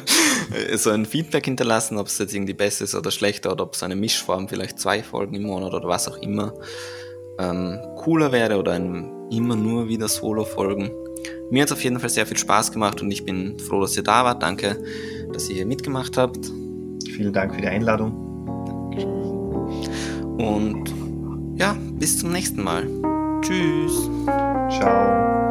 so ein Feedback hinterlassen, ob es jetzt irgendwie besser ist oder schlechter oder ob es eine Mischform, vielleicht zwei Folgen im Monat oder was auch immer ähm, cooler wäre oder ein, immer nur wieder Solo-Folgen. Mir hat es auf jeden Fall sehr viel Spaß gemacht und ich bin froh, dass ihr da wart. Danke, dass ihr hier mitgemacht habt.
Vielen Dank für die Einladung.
Und ja, bis zum nächsten Mal. Tschüss.
Ciao.